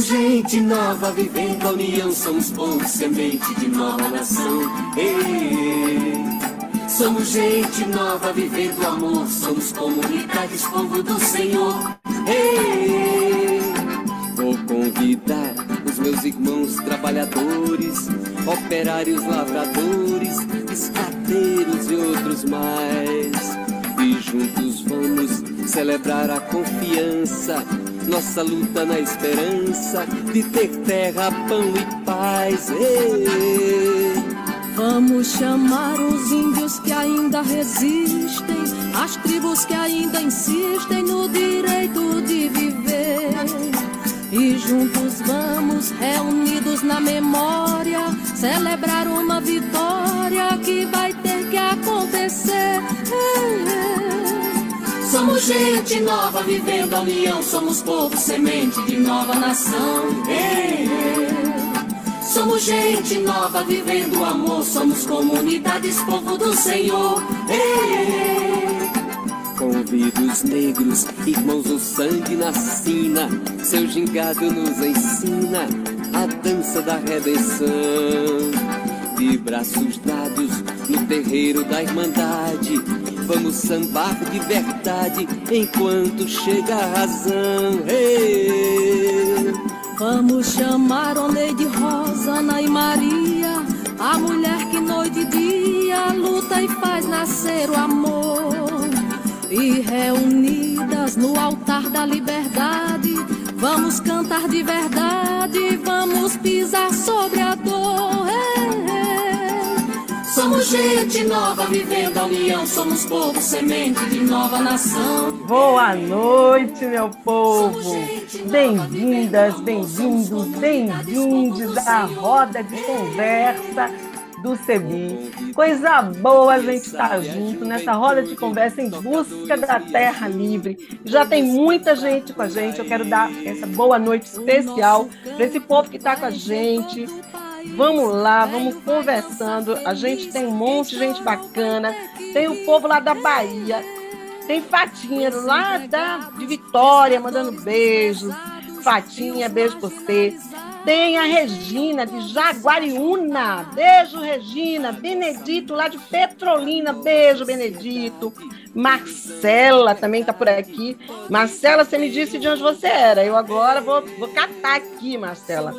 Somos gente nova vivendo a união, somos povo semente de nova nação. Ei, somos gente nova vivendo amor, somos comunidades, povo do Senhor. Ei, vou convidar os meus irmãos trabalhadores, operários lavradores, escateiros e outros mais. E juntos vamos celebrar a confiança nossa luta na esperança de ter terra, pão e paz. Ei. Vamos chamar os índios que ainda resistem, as tribos que ainda insistem no direito de viver. E juntos vamos, reunidos na memória, celebrar uma vitória que vai ter que acontecer. Somos gente nova vivendo a união, somos povo semente de nova nação. Ei, Somos gente nova vivendo o amor, somos comunidades, povo do Senhor. Ei, Convido os negros, irmãos, o sangue na sina, seu gingado nos ensina a dança da redenção. De braços dados no terreiro da Irmandade, Vamos sambar de verdade enquanto chega a razão. Hey! Vamos chamar Oneide, Rosa, Ana e Maria, a mulher que noite e dia luta e faz nascer o amor. E reunidas no altar da liberdade, vamos cantar de verdade, vamos pisar sobre a dor. Hey! Somos gente nova vivendo a união, somos povo semente de nova nação. Boa noite, meu povo. Bem-vindas, bem-vindos, bem-vindos à roda de conversa do CEBI. Coisa boa a gente estar tá junto nessa roda de conversa em busca da terra livre. Já tem muita gente com a gente. Eu quero dar essa boa noite especial para esse povo que está com a gente, Vamos lá, vamos conversando. A gente tem um monte de gente bacana. Tem o povo lá da Bahia. Tem Fatinha lá da, de Vitória mandando beijos. Fatinha, beijo por você. Tem a Regina, de Jaguariúna. Beijo, Regina. Benedito, lá de Petrolina. Beijo, Benedito. Marcela também está por aqui. Marcela, você me disse de onde você era. Eu agora vou, vou catar aqui, Marcela.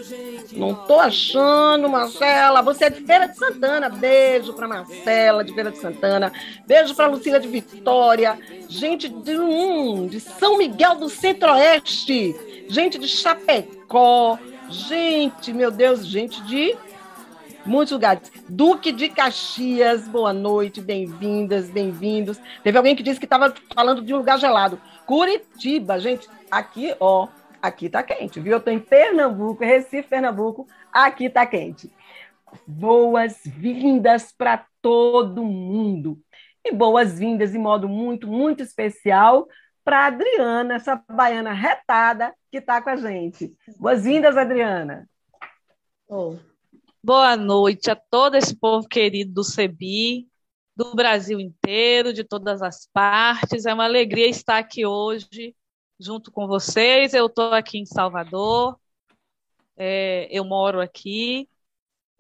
Não tô achando, Marcela. Você é de Feira de Santana. Beijo para Marcela, de Feira de Santana. Beijo para Lucília de Vitória. Gente de, hum, de São Miguel do Centro-Oeste. Gente de Chapecó. Gente, meu Deus, gente de muitos lugares. Duque de Caxias, boa noite, bem-vindas, bem-vindos. Teve alguém que disse que estava falando de um lugar gelado. Curitiba, gente, aqui, ó, aqui tá quente, viu? Eu estou em Pernambuco, Recife, Pernambuco, aqui tá quente. Boas-vindas para todo mundo. E boas-vindas em modo muito, muito especial para Adriana, essa baiana retada que está com a gente. Boas-vindas, Adriana. Oh. Boa noite a todo esse povo querido do CEBI, do Brasil inteiro, de todas as partes. É uma alegria estar aqui hoje junto com vocês. Eu estou aqui em Salvador, é, eu moro aqui,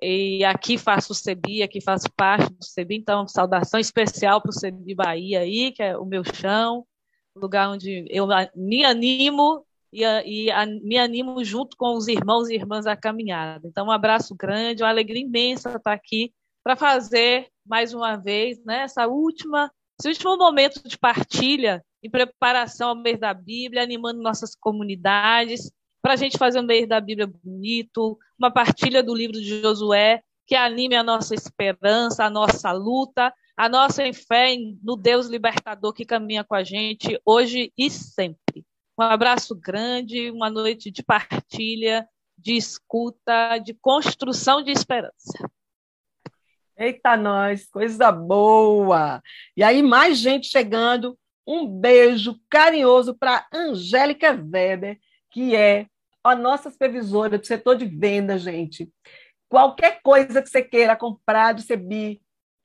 e aqui faço o CEBI, aqui faço parte do CEBI, então saudação especial para o CEBI Bahia aí, que é o meu chão, lugar onde eu me animo e, e a, me animo junto com os irmãos e irmãs da caminhada. Então, um abraço grande, uma alegria imensa estar aqui para fazer mais uma vez né, essa última, esse último momento de partilha em preparação ao mês da Bíblia, animando nossas comunidades, para a gente fazer um mês da Bíblia bonito, uma partilha do livro de Josué, que anime a nossa esperança, a nossa luta, a nossa fé no Deus libertador que caminha com a gente hoje e sempre. Um abraço grande, uma noite de partilha, de escuta, de construção de esperança. Eita, nós, coisa boa! E aí, mais gente chegando. Um beijo carinhoso para Angélica Weber, que é a nossa supervisora do setor de venda, gente. Qualquer coisa que você queira comprar do CEBI,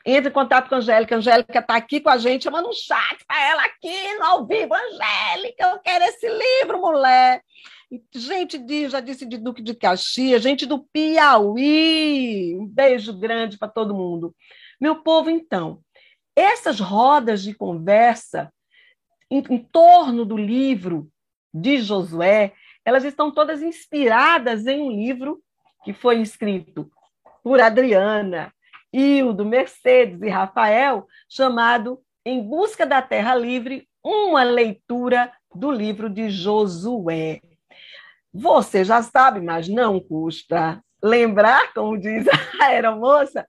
entre em contato com a Angélica. A Angélica está aqui com a gente. Manda um chat para ela aqui no ao vivo. Angélica, eu quero esse livro, mulher. gente de, já disse de Duque de Caxias, gente do Piauí. Um beijo grande para todo mundo. Meu povo, então, essas rodas de conversa em, em torno do livro de Josué, elas estão todas inspiradas em um livro que foi escrito por Adriana, Hildo, Mercedes e Rafael, chamado Em Busca da Terra Livre, uma leitura do livro de Josué. Você já sabe, mas não custa lembrar, como diz a aeromoça,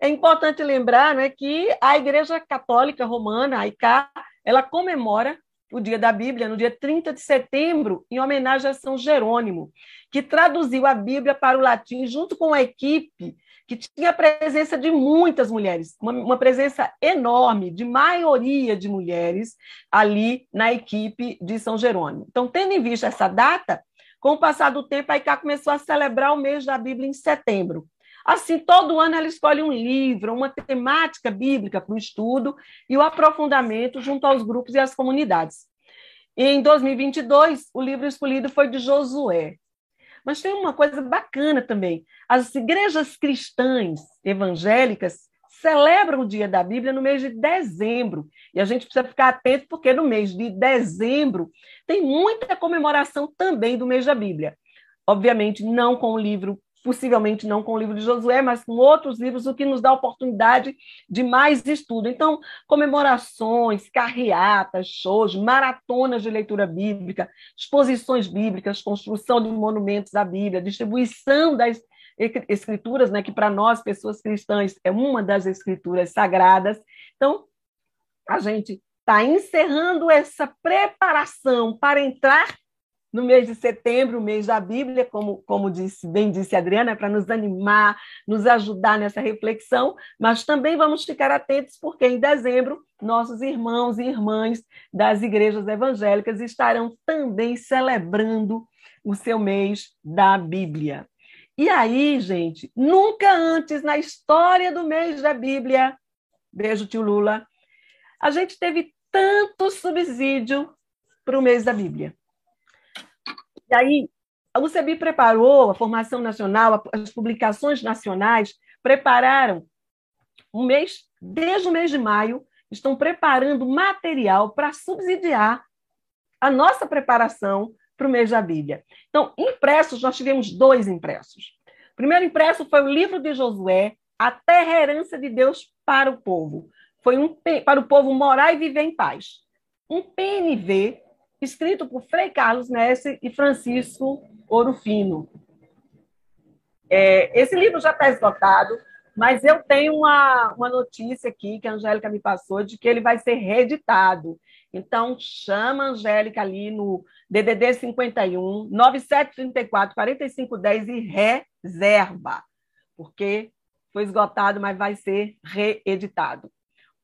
é importante lembrar né, que a Igreja Católica Romana, a ICA, ela comemora o Dia da Bíblia no dia 30 de setembro, em homenagem a São Jerônimo, que traduziu a Bíblia para o latim junto com a equipe que tinha a presença de muitas mulheres, uma, uma, presença enorme, de maioria de mulheres ali na equipe de São Jerônimo. Então, tendo em vista essa data, com o passar do tempo, a ICA começou a celebrar o mês da Bíblia em setembro. Assim, todo ano ela escolhe um livro, uma temática bíblica para o estudo e o aprofundamento junto aos grupos e às comunidades. E em 2022, o livro escolhido foi de Josué. Mas tem uma coisa bacana também. As igrejas cristãs evangélicas celebram o Dia da Bíblia no mês de dezembro. E a gente precisa ficar atento, porque no mês de dezembro tem muita comemoração também do mês da Bíblia. Obviamente, não com o livro possivelmente não com o livro de Josué, mas com outros livros, o que nos dá oportunidade de mais estudo. Então, comemorações, carreatas, shows, maratonas de leitura bíblica, exposições bíblicas, construção de monumentos da Bíblia, distribuição das escrituras, né, que para nós, pessoas cristãs, é uma das escrituras sagradas. Então, a gente está encerrando essa preparação para entrar no mês de setembro, o mês da Bíblia, como, como disse, bem disse a Adriana, para nos animar, nos ajudar nessa reflexão, mas também vamos ficar atentos, porque em dezembro, nossos irmãos e irmãs das igrejas evangélicas estarão também celebrando o seu mês da Bíblia. E aí, gente, nunca antes na história do mês da Bíblia, beijo, tio Lula, a gente teve tanto subsídio para o mês da Bíblia. E aí, a UCB preparou a formação nacional, as publicações nacionais prepararam um mês, desde o mês de maio, estão preparando material para subsidiar a nossa preparação para o mês da Bíblia. Então, impressos, nós tivemos dois impressos. O primeiro impresso foi o livro de Josué, A Terra Herança de Deus para o Povo. Foi um para o povo morar e viver em paz. Um PNV escrito por Frei Carlos Nesse e Francisco Orofino. É, esse livro já está esgotado, mas eu tenho uma, uma notícia aqui que a Angélica me passou de que ele vai ser reeditado. Então, chama a Angélica ali no DDD 51 9734 4510 e reserva, porque foi esgotado, mas vai ser reeditado.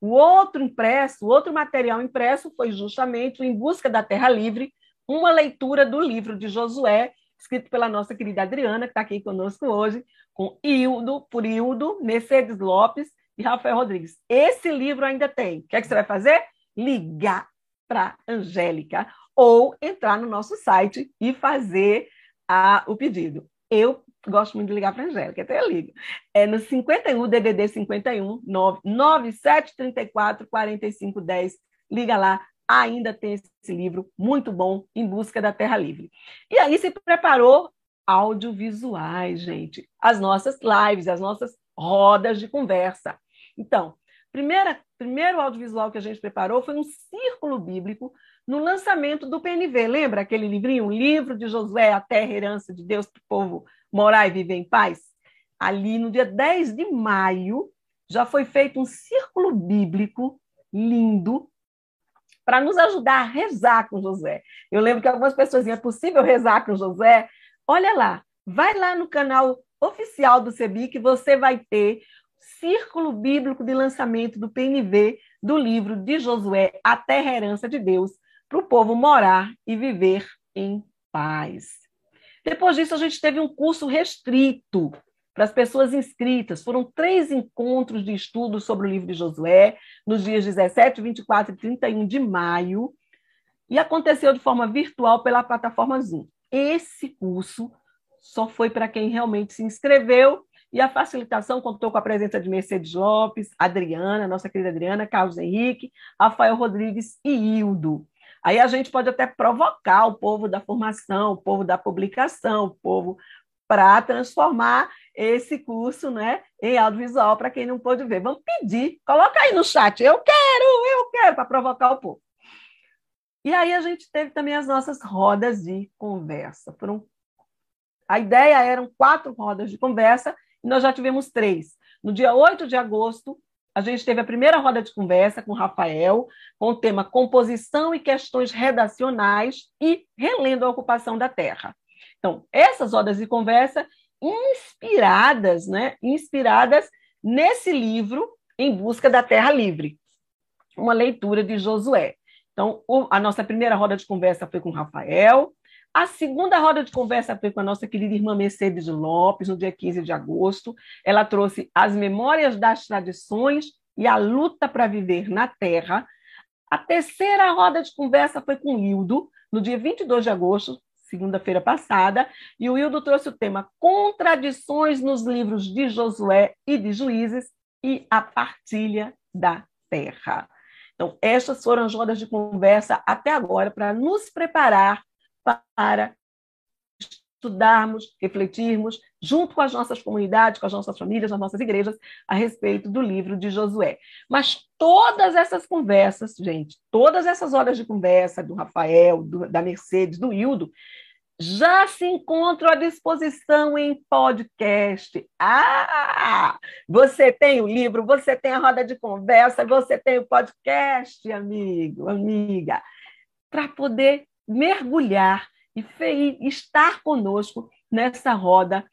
O outro impresso, o outro material impresso foi justamente o Em Busca da Terra Livre, uma leitura do livro de Josué, escrito pela nossa querida Adriana, que está aqui conosco hoje, com Hildo, por Hildo, Mercedes Lopes e Rafael Rodrigues. Esse livro ainda tem. O que, é que você vai fazer? Ligar para Angélica ou entrar no nosso site e fazer a, o pedido. Eu gosto muito de ligar para a Angélica, até eu ligo. É no 51, DDD 51, 9734 4510. Liga lá, ainda tem esse livro muito bom, Em Busca da Terra Livre. E aí se preparou audiovisuais, gente. As nossas lives, as nossas rodas de conversa. Então, primeira, primeiro audiovisual que a gente preparou foi um círculo bíblico no lançamento do PNV. Lembra aquele livrinho, um livro de Josué, a terra herança de Deus para o povo morar e viver em paz? Ali no dia 10 de maio, já foi feito um círculo bíblico lindo para nos ajudar a rezar com José. Eu lembro que algumas pessoas diziam, é possível rezar com José? Olha lá, vai lá no canal oficial do CEBI que você vai ter círculo bíblico de lançamento do PNV do livro de Josué, A Terra Herança de Deus, para o povo morar e viver em paz. Depois disso, a gente teve um curso restrito para as pessoas inscritas. Foram três encontros de estudo sobre o livro de Josué, nos dias 17, 24 e 31 de maio, e aconteceu de forma virtual pela plataforma Zoom. esse curso só foi para quem realmente se inscreveu e a facilitação contou com a presença de Mercedes Lopes, Adriana, nossa querida Adriana, Carlos Henrique, Rafael Rodrigues e Hildo. Aí a gente pode até provocar o povo da formação, o povo da publicação, o povo para transformar esse curso né, em audiovisual para quem não pôde ver. Vamos pedir, coloca aí no chat, eu quero, eu quero, para provocar o povo. E aí a gente teve também as nossas rodas de conversa. Foram... A ideia eram quatro rodas de conversa e nós já tivemos três. No dia 8 de agosto, a gente teve a primeira roda de conversa com o Rafael, com o tema Composição e Questões Redacionais e Relendo a Ocupação da Terra. Então, essas rodas de conversa inspiradas, né, inspiradas nesse livro Em Busca da Terra Livre, uma leitura de Josué. Então, a nossa primeira roda de conversa foi com o Rafael, a segunda roda de conversa foi com a nossa querida irmã Mercedes Lopes, no dia 15 de agosto. Ela trouxe as memórias das tradições e a luta para viver na terra. A terceira roda de conversa foi com Hildo, no dia 22 de agosto, segunda-feira passada, e o Hildo trouxe o tema Contradições nos livros de Josué e de Juízes e a partilha da terra. Então, estas foram as rodas de conversa até agora para nos preparar para estudarmos, refletirmos, junto com as nossas comunidades, com as nossas famílias, as nossas igrejas, a respeito do livro de Josué. Mas todas essas conversas, gente, todas essas horas de conversa do Rafael, do, da Mercedes, do Hildo, já se encontram à disposição em podcast. Ah! Você tem o livro, você tem a roda de conversa, você tem o podcast, amigo, amiga, para poder mergulhar e estar conosco nessa roda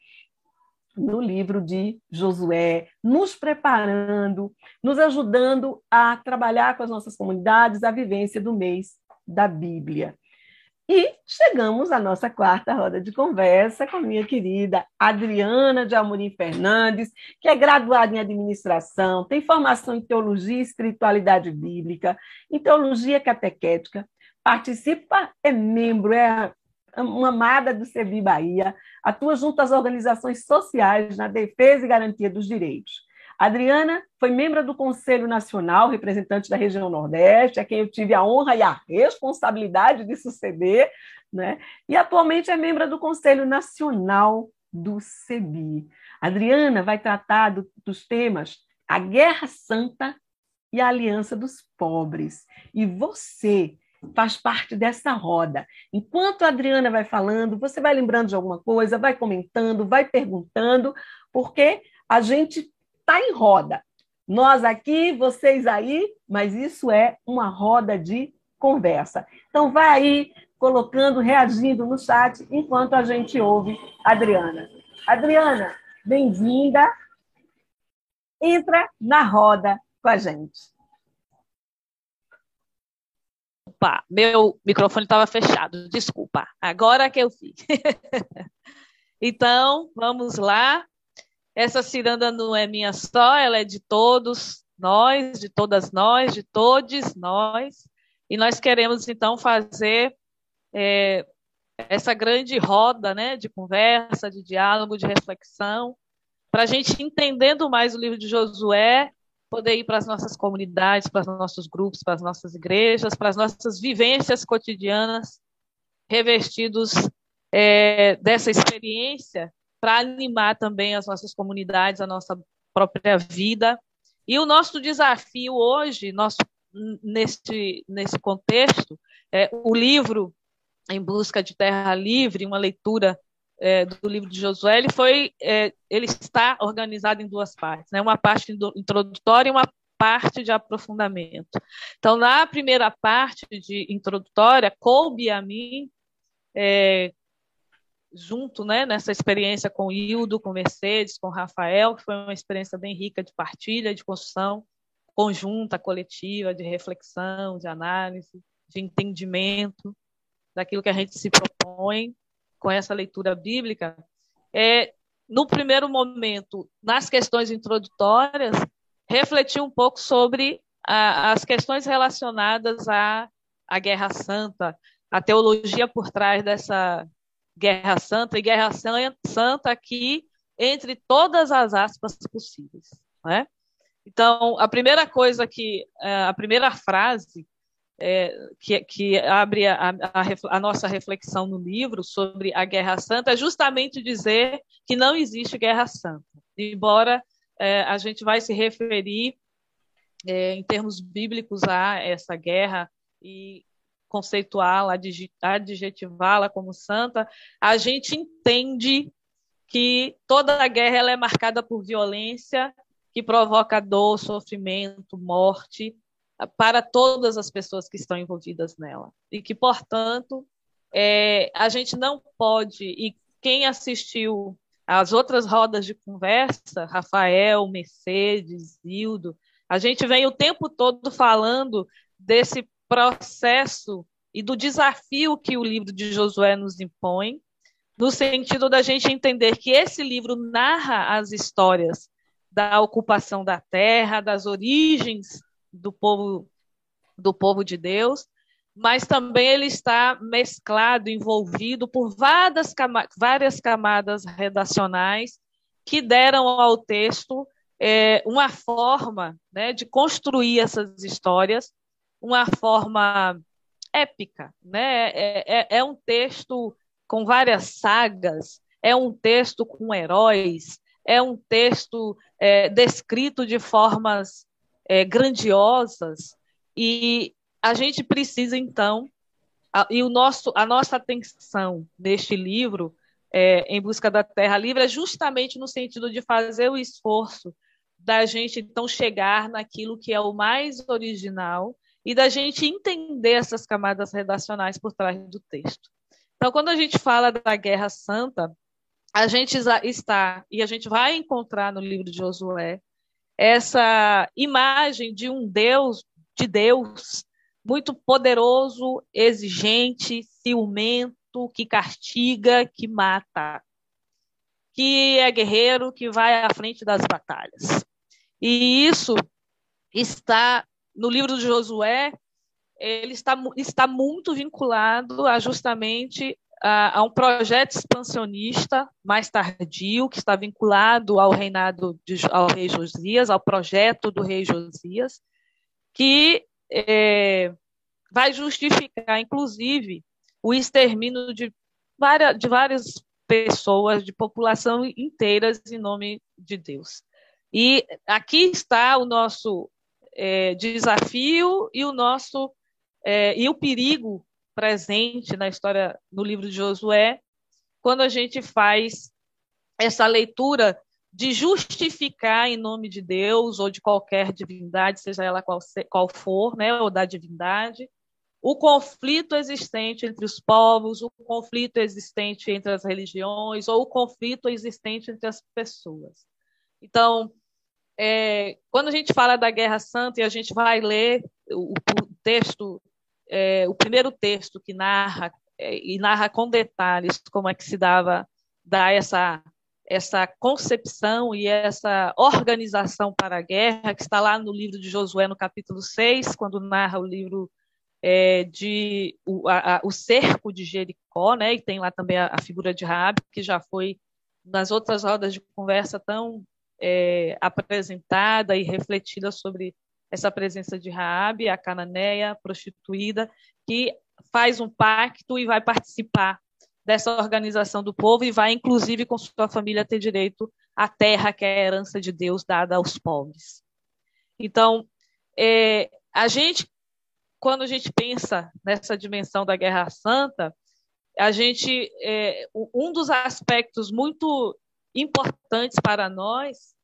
no livro de Josué, nos preparando, nos ajudando a trabalhar com as nossas comunidades a vivência do mês da Bíblia. E chegamos à nossa quarta roda de conversa com minha querida Adriana de Amorim Fernandes, que é graduada em administração, tem formação em teologia e espiritualidade bíblica, em teologia catequética, participa, é membro, é uma amada do CEBI Bahia, atua junto às organizações sociais na defesa e garantia dos direitos. Adriana foi membro do Conselho Nacional, representante da região Nordeste, a quem eu tive a honra e a responsabilidade de suceder, né? e atualmente é membro do Conselho Nacional do CEBI. Adriana vai tratar do, dos temas a Guerra Santa e a Aliança dos Pobres. E você faz parte dessa roda. Enquanto a Adriana vai falando, você vai lembrando de alguma coisa, vai comentando, vai perguntando, porque a gente está em roda. Nós aqui, vocês aí, mas isso é uma roda de conversa. Então, vai aí colocando, reagindo no chat, enquanto a gente ouve a Adriana. Adriana, bem-vinda. Entra na roda com a gente. Opa, meu microfone estava fechado, desculpa. Agora que eu fiz. então, vamos lá. Essa ciranda não é minha só, ela é de todos nós, de todas nós, de todos nós. E nós queremos, então, fazer é, essa grande roda né, de conversa, de diálogo, de reflexão, para a gente entendendo mais o livro de Josué poder ir para as nossas comunidades, para os nossos grupos, para as nossas igrejas, para as nossas vivências cotidianas, revestidos é, dessa experiência, para animar também as nossas comunidades, a nossa própria vida. E o nosso desafio hoje, nosso, neste, nesse contexto, é o livro Em Busca de Terra Livre, uma leitura é, do livro de Josué, ele foi, é, ele está organizado em duas partes, né? Uma parte introdutória e uma parte de aprofundamento. Então, na primeira parte de introdutória, coube a mim, é, junto, né, nessa experiência com Hildo, com Mercedes, com Rafael, que foi uma experiência bem rica de partilha, de construção conjunta, coletiva, de reflexão, de análise, de entendimento daquilo que a gente se propõe com essa leitura bíblica, é, no primeiro momento, nas questões introdutórias, refletir um pouco sobre a, as questões relacionadas à, à Guerra Santa, a teologia por trás dessa, Guerra Santa, e Guerra Santa aqui entre todas as aspas possíveis. Né? Então, a primeira coisa que, é, a primeira frase é, que, que, abre a, a, a, nossa reflexão no livro sobre a Guerra Santa é justamente dizer que não existe Guerra Santa. Embora é, a gente vai se referir é, em termos bíblicos a essa guerra e conceituá-la, adjetivá-la como santa, a gente entende que toda a guerra ela é marcada por violência que provoca dor, sofrimento, morte para todas as pessoas que estão envolvidas nela. E que, portanto, é, a gente não pode, e quem assistiu às outras rodas de conversa, Rafael, Mercedes, Hildo, a gente vem o tempo todo falando desse processo e do desafio que o livro de Josué nos impõe, no sentido da gente entender que esse livro narra as histórias da ocupação da terra, das origens do povo do povo de Deus, mas também ele está mesclado, envolvido por várias, várias camadas redacionais que deram ao texto é, uma forma né, de construir essas histórias, uma forma épica. Né? É, é, é um texto com várias sagas, é um texto com heróis, é um texto é, descrito de formas é, grandiosas e a gente precisa então a, e o nosso a nossa atenção neste livro é, em busca da Terra Livre é justamente no sentido de fazer o esforço da gente então chegar naquilo que é o mais original e da gente entender essas camadas redacionais por trás do texto. Então, quando a gente fala da Guerra Santa, a gente está, e a gente vai encontrar no livro de Josué, essa imagem de um Deus, de Deus, muito poderoso, exigente, ciumento, que castiga, que mata, que é guerreiro, que vai à frente das batalhas. E isso está no livro de Josué, ele está, está muito vinculado a justamente a, um projeto expansionista mais tardio, que está vinculado ao reinado de, ao rei Josias, ao projeto do rei Josias, que é, vai justificar, inclusive, o extermínio de várias, de várias pessoas, de população inteiras, em nome de Deus. E aqui está o nosso é, desafio e o nosso é, e o perigo presente na história no livro de Josué, quando a gente faz essa leitura de justificar em nome de Deus ou de qualquer divindade, seja ela qual, qual for, né, ou da divindade, o conflito existente entre os povos, o conflito existente entre as religiões, ou o conflito existente entre as pessoas. Então, é, quando a gente fala da Guerra Santa e a gente vai ler o, o texto, é, o primeiro texto que narra é, e narra com detalhes como é que se dava dá essa essa concepção e essa organização para a guerra, que está lá no livro de Josué, no capítulo 6, quando narra o livro é, de o, a, o, cerco de Jericó, né? E tem lá também a, a, figura de Raab, que já foi nas outras rodas de conversa tão é, apresentada e refletida sobre essa presença de Raabe, a cananeia prostituída, que faz um pacto e vai participar dessa organização do povo e vai, inclusive, com sua família, ter direito à terra, que é a herança de Deus dada aos pobres. Então, é, a gente, quando a gente pensa nessa dimensão da Guerra Santa, a gente, é, um dos aspectos muito importantes para nós,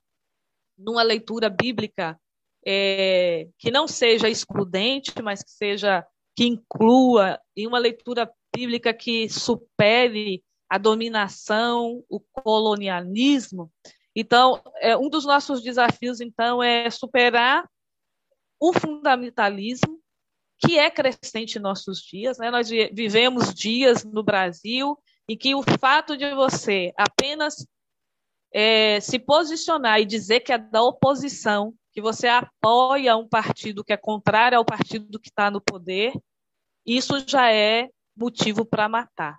numa leitura bíblica é, que não seja excludente, mas que seja que inclua em uma leitura bíblica que supere a dominação, o colonialismo. Então, é, um dos nossos desafios então é superar o fundamentalismo que é crescente em nossos dias. Né? Nós vivemos dias no Brasil em que o fato de você apenas é, se posicionar e dizer que é da oposição, que você apoia um partido que é contrário ao partido que está no poder, isso já é motivo para matar.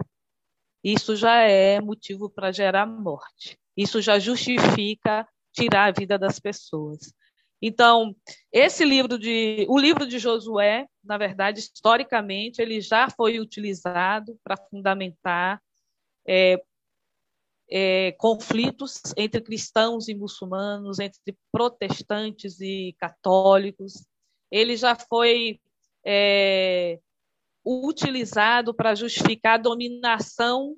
isso já é motivo para gerar morte. Isso já justifica tirar a vida das pessoas. Então, esse livro de, o livro de Josué, na verdade, historicamente, ele já foi utilizado para fundamentar é, é, conflitos entre cristãos e muçulmanos, entre protestantes e católicos. Ele já foi é, utilizado para justificar a dominação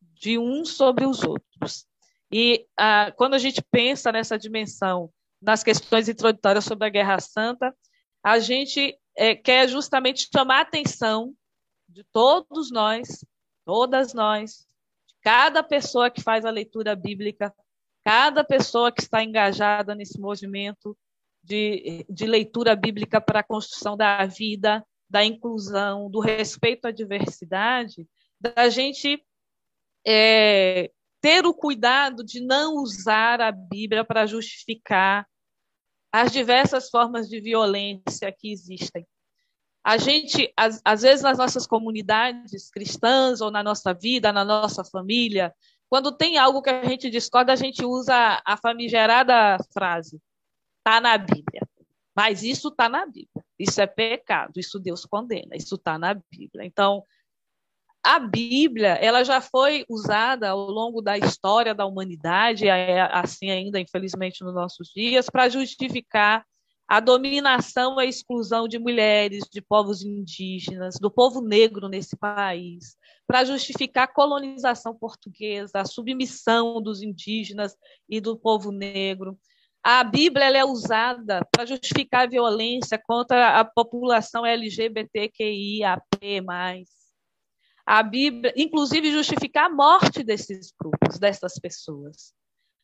de uns sobre os outros. E ah, quando a gente pensa nessa dimensão, nas questões introdutórias sobre a Guerra Santa, a gente é, quer justamente chamar a atenção de todos nós, todas nós, cada pessoa que faz a leitura bíblica, cada pessoa que está engajada nesse movimento de, de leitura bíblica para a construção da vida, da inclusão, do respeito à diversidade, da gente é, ter o cuidado de não usar a Bíblia para justificar as diversas formas de violência que existem. A gente, às, às, vezes, nas nossas comunidades cristãs ou na nossa vida, na nossa família, quando tem algo que a gente discorda, a gente usa a famigerada frase: está na Bíblia. Mas isso está na Bíblia. Isso é pecado. Isso Deus condena. Isso está na Bíblia. Então, a Bíblia ela já foi usada ao longo da história da humanidade, é assim ainda, infelizmente, nos nossos dias, para justificar a dominação e a exclusão de mulheres, de povos indígenas, do povo negro nesse país, para justificar a colonização portuguesa, a submissão dos indígenas e do povo negro. A Bíblia é usada para justificar a violência contra a população LGBTQIAP+, a Bíblia, inclusive, justificar a morte desses grupos, dessas pessoas.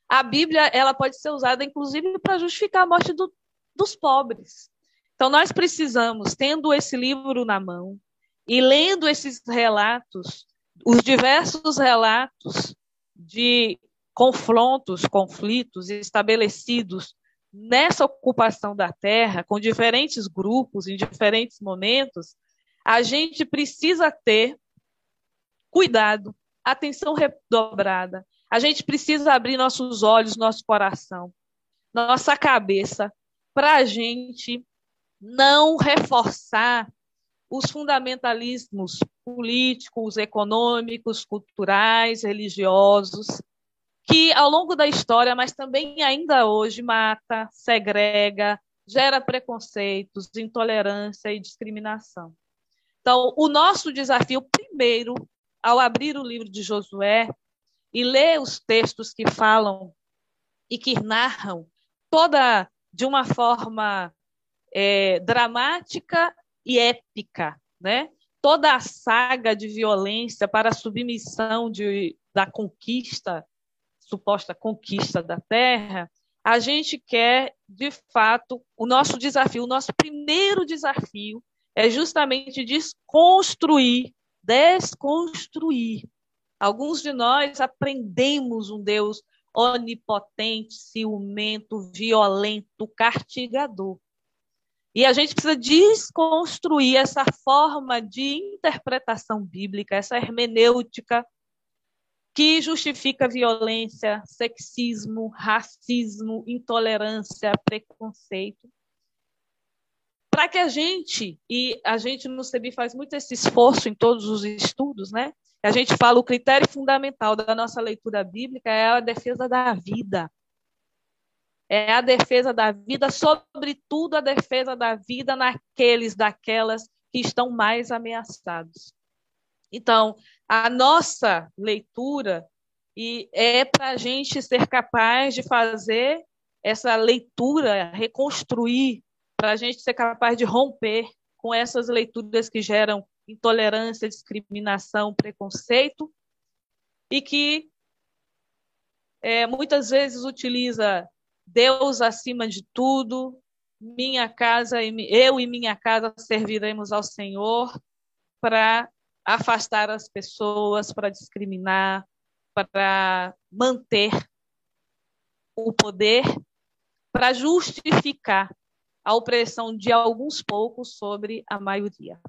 A Bíblia ela pode ser usada, inclusive, para justificar a morte do, dos pobres. Então, nós precisamos, tendo esse livro na mão e lendo esses relatos, os diversos relatos de confrontos, conflitos estabelecidos nessa ocupação da terra, com diferentes grupos, em diferentes momentos, a gente precisa ter cuidado, atenção redobrada. A gente precisa abrir nossos olhos, nosso coração, nossa cabeça, para a gente não reforçar os fundamentalismos políticos, econômicos, culturais, religiosos, que ao longo da história, mas também ainda hoje, mata, segrega, gera preconceitos, intolerância e discriminação. Então, o nosso desafio primeiro ao abrir o livro de Josué e ler os textos que falam e que narram toda de uma forma é, dramática e épica, né? Toda a saga de violência para a submissão de, da conquista, suposta conquista da terra, a gente quer, de fato, o nosso desafio, o nosso primeiro desafio é justamente desconstruir desconstruir. Alguns de nós aprendemos um Deus onipotente, ciumento, violento, castigador. E a gente precisa desconstruir essa forma de interpretação bíblica, essa hermenêutica que justifica violência, sexismo, racismo, intolerância, preconceito para que a gente, e a gente no CEBI faz muito esse esforço em todos os estudos, né? A gente fala o critério fundamental da nossa leitura bíblica é a defesa da vida. É a defesa da vida, sobretudo a defesa da vida naqueles, daquelas que estão mais ameaçados. Então, a nossa leitura e é para a gente ser capaz de fazer essa leitura, reconstruir para a gente ser capaz de romper com essas leituras que geram intolerância, discriminação, preconceito e que é, muitas vezes utiliza Deus acima de tudo, minha casa eu e minha casa serviremos ao Senhor para afastar as pessoas, para discriminar, para manter o poder, para justificar a opressão de alguns poucos sobre a maioria.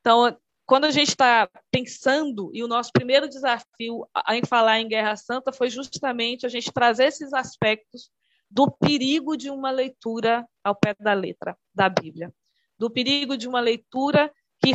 Então, quando a gente está pensando, e o nosso primeiro desafio em falar em Guerra Santa foi justamente a gente trazer esses aspectos do perigo de uma leitura ao pé da letra da Bíblia, do perigo de uma leitura que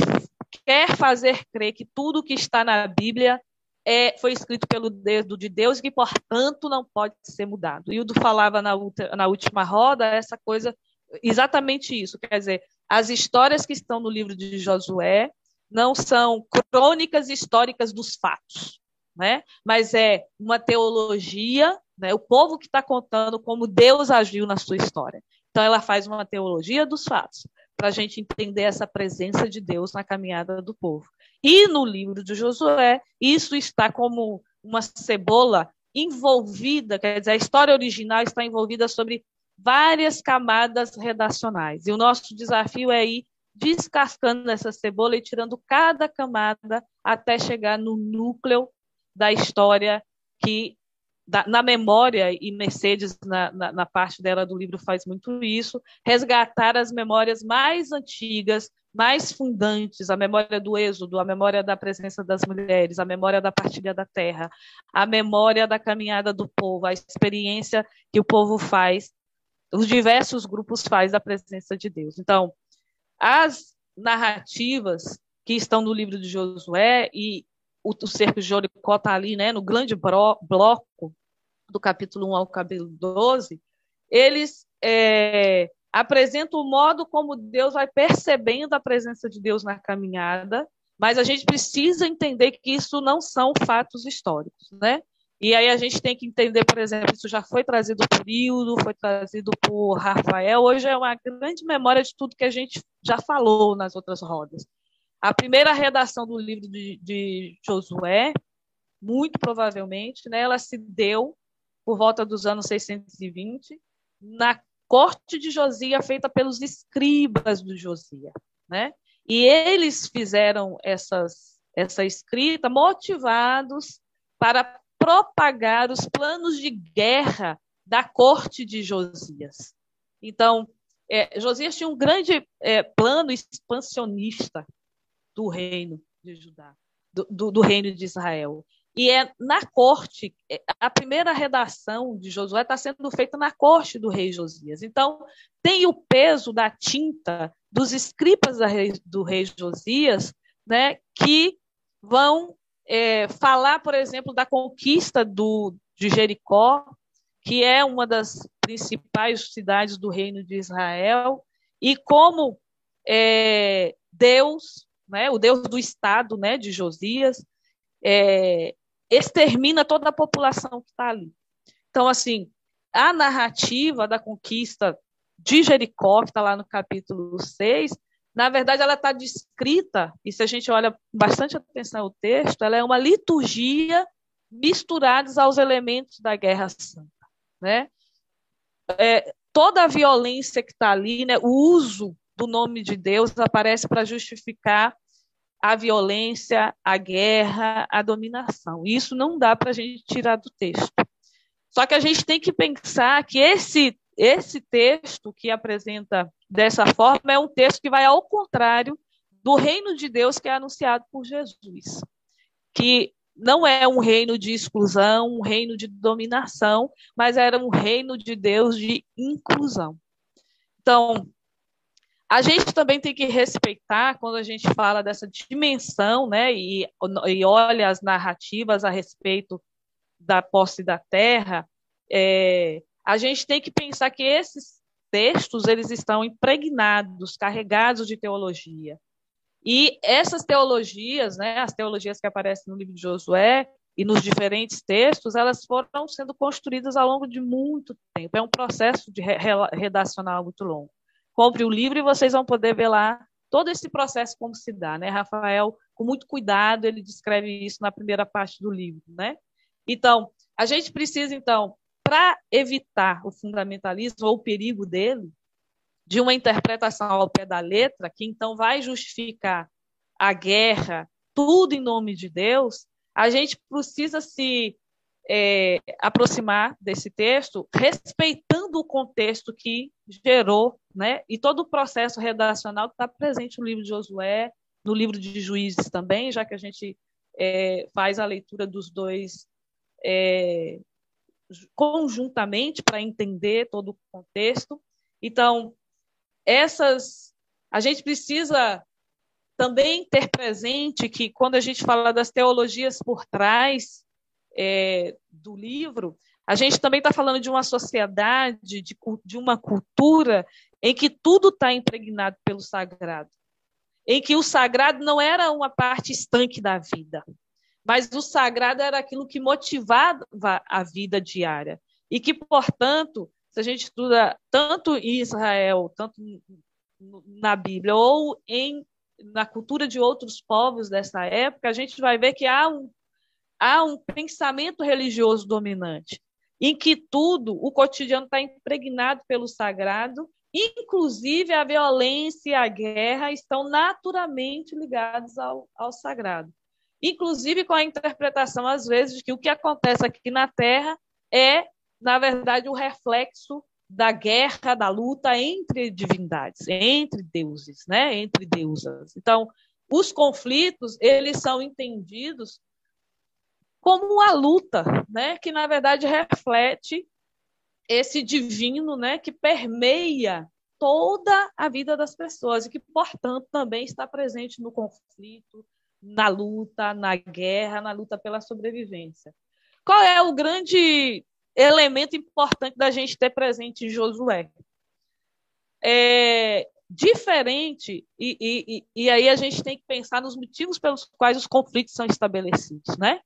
quer fazer crer que tudo que está na Bíblia é, foi escrito pelo dedo de Deus e que, portanto, não pode ser mudado. E o do falava na, na última roda essa coisa, exatamente isso. Quer dizer, as histórias que estão no livro de Josué não são crônicas históricas dos fatos, né? mas é uma teologia, né? o povo que está contando como Deus agiu na sua história. Então, ela faz uma teologia dos fatos, para a gente entender essa presença de Deus na caminhada do povo. E no livro de Josué, isso está como uma cebola envolvida, quer dizer, a história original está envolvida sobre várias camadas redacionais. E o nosso desafio é ir descascando essa cebola e tirando cada camada até chegar no núcleo da história que da, na memória, e Mercedes, na, na, na, parte dela do livro, faz muito isso, resgatar as memórias mais antigas, mais fundantes, a memória do êxodo, a memória da presença das mulheres, a memória da partilha da terra, a memória da caminhada do povo, a experiência que o povo faz, os diversos grupos faz da presença de Deus. Então, as narrativas que estão no livro de Josué e o, o cerco de Jericó está ali, né, no grande bloco do capítulo 1 ao capítulo 12, eles é, apresentam o modo como Deus vai percebendo a presença de Deus na caminhada, mas a gente precisa entender que isso não são fatos históricos, né? E aí a gente tem que entender, por exemplo, isso já foi trazido por Hildo, foi trazido por Rafael, hoje é uma grande memória de tudo que a gente já falou nas outras rodas. A primeira redação do livro de, de Josué, muito provavelmente, né, ela se deu por volta dos anos 620, na corte de Josia, feita pelos escribas do Josia. Né? E eles fizeram essas, essa escrita motivados para propagar os planos de guerra da corte de Josias. Então, é, Josias tinha um grande é, plano expansionista do reino de Judá, do, do, do, reino de Israel. E é na corte, é, a primeira redação de Josué está sendo feita na corte do rei Josias. Então, tem o peso da tinta dos escribas do rei Josias, né, que vão é, falar, por exemplo, da conquista do, de Jericó, que é uma das principais cidades do reino de Israel, e como é, Deus né, o Deus do Estado né, de Josias, é, extermina toda a população que está ali. Então, assim, a narrativa da conquista de Jericó, que está lá no capítulo 6, na verdade, ela está descrita, e se a gente olha bastante atenção ao texto, ela é uma liturgia misturados aos elementos da Guerra Santa. Né? É, toda a violência que está ali, né, o uso do nome de Deus aparece para justificar a violência, a guerra, a dominação. Isso não dá para a gente tirar do texto. Só que a gente tem que pensar que esse, esse texto que apresenta dessa forma é um texto que vai ao contrário do reino de Deus que é anunciado por Jesus, que não é um reino de exclusão, um reino de dominação, mas era um reino de Deus de inclusão. Então, a gente também tem que respeitar quando a gente fala dessa dimensão, né, e, e olha as narrativas a respeito da posse da terra, é, a gente tem que pensar que esses textos eles estão impregnados, carregados de teologia. E essas teologias, né, as teologias que aparecem no livro de Josué e nos diferentes textos, elas foram sendo construídas ao longo de muito tempo. É um processo de redacional muito longo compre o livro e vocês vão poder ver lá todo esse processo como se dá, né? Rafael, com muito cuidado, ele descreve isso na primeira parte do livro, né? Então, a gente precisa, então, para evitar o fundamentalismo ou o perigo dele, de uma interpretação ao pé da letra, que então vai justificar a guerra, tudo em nome de Deus, a gente precisa se é, aproximar desse texto, respeitando o contexto que gerou, né, e todo o processo redacional que está presente no livro de Josué no livro de Juízes também, já que a gente é, faz a leitura dos dois é, conjuntamente para entender todo o contexto. Então, essas a gente precisa também ter presente que quando a gente fala das teologias por trás é, do livro, a gente também está falando de uma sociedade, de, de uma cultura em que tudo está impregnado pelo sagrado, em que o sagrado não era uma parte estanque da vida, mas o sagrado era aquilo que motivava a vida diária. E que, portanto, se a gente estuda tanto em Israel, tanto na Bíblia, ou em, na cultura de outros povos dessa época, a gente vai ver que há um, há um pensamento religioso dominante, em que tudo, o cotidiano está impregnado pelo sagrado, inclusive a violência e a guerra estão naturalmente ligados ao, ao sagrado inclusive com a interpretação, às vezes, de que o que acontece aqui na Terra é, na verdade, o reflexo da guerra, da luta entre divindades, entre deuses, né? entre deusas. Então, os conflitos, eles são entendidos como uma luta, né? que, na verdade, reflete esse divino né? que permeia toda a vida das pessoas e que, portanto, também está presente no conflito, na luta, na guerra, na luta pela sobrevivência. Qual é o grande elemento importante da gente ter presente em Josué? É diferente, e, e, e aí a gente tem que pensar nos motivos pelos quais os conflitos são estabelecidos, né?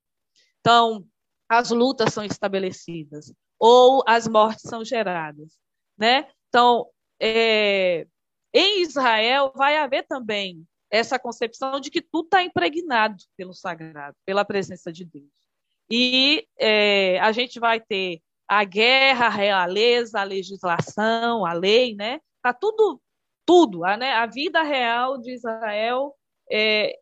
Então, as lutas são estabelecidas, ou as mortes são geradas, né? Então, é, em Israel vai haver também essa concepção de que tudo está impregnado pelo sagrado, pela presença de Deus. E é, a gente vai ter a guerra, a realeza, a legislação, a lei, né? Tá tudo, tudo, a, né? a vida real de Israel, é,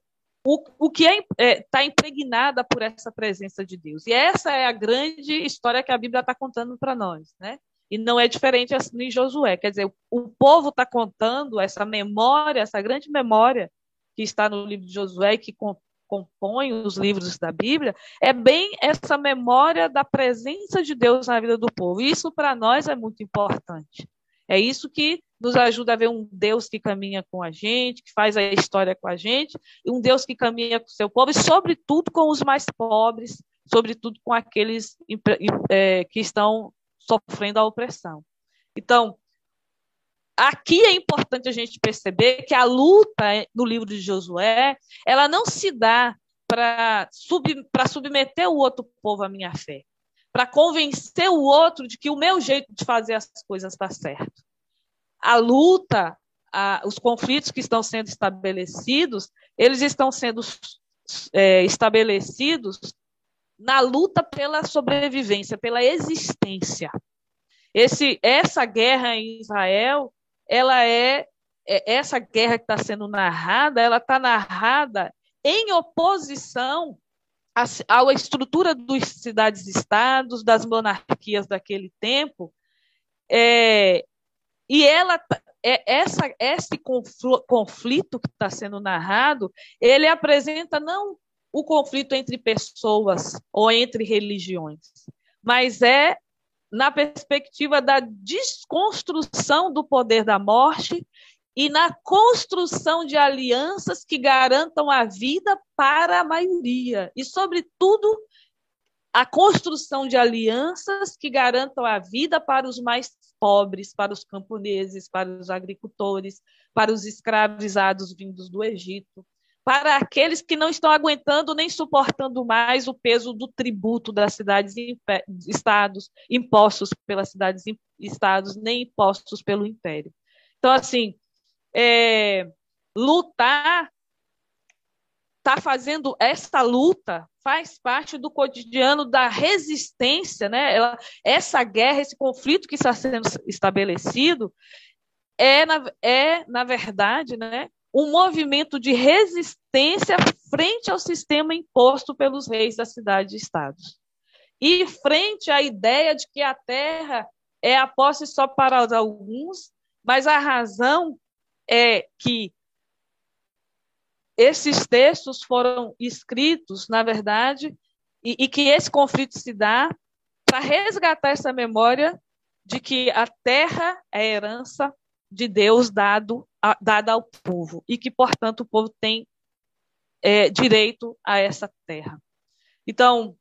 o, o que está é, é, tá impregnada por essa presença de Deus. E essa é a grande história que a Bíblia está contando para nós, né? E não é diferente assim em Josué. Quer dizer, o povo está contando essa memória, essa grande memória que está no livro de Josué, que compõe os livros da Bíblia, é bem essa memória da presença de Deus na vida do povo. Isso para nós é muito importante. É isso que nos ajuda a ver um Deus que caminha com a gente, que faz a história com a gente, e um Deus que caminha com o seu povo, e sobretudo com os mais pobres, sobretudo com aqueles é, que estão sofrendo a opressão. Então, aqui é importante a gente perceber que a luta no livro de Josué, ela não se dá para sub, submeter o outro povo à minha fé, para convencer o outro de que o meu jeito de fazer as coisas está certo. A luta, a, os conflitos que estão sendo estabelecidos, eles estão sendo é, estabelecidos na luta pela sobrevivência, pela existência. Esse, essa guerra em Israel, ela é, é essa guerra que está sendo narrada, ela está narrada em oposição à, estrutura dos cidades-estados, das monarquias daquele tempo, é, e ela é, essa, esse conflito que está sendo narrado, ele apresenta não o conflito entre pessoas ou entre religiões, mas é na perspectiva da desconstrução do poder da morte e na construção de alianças que garantam a vida para a maioria. E, sobretudo, a construção de alianças que garantam a vida para os mais pobres, para os camponeses, para os agricultores, para os escravizados vindos do Egito, para aqueles que não estão aguentando nem suportando mais o peso do tributo das cidades e estados, impostos pelas cidades e estados, nem impostos pelo império. Então, assim, é, lutar, está fazendo essa luta faz parte do cotidiano da resistência, né? Ela, essa guerra, esse conflito que está sendo estabelecido é na, é, na verdade, né, um movimento de resistência frente ao sistema imposto pelos reis da cidade e estados. E frente à ideia de que a terra é a posse só para alguns, mas a razão é que esses textos foram escritos, na verdade, e, e que esse conflito se dá para resgatar essa memória de que a terra é herança de Deus dado, a, dada ao povo e que, portanto, o povo tem é, direito a essa terra. Então,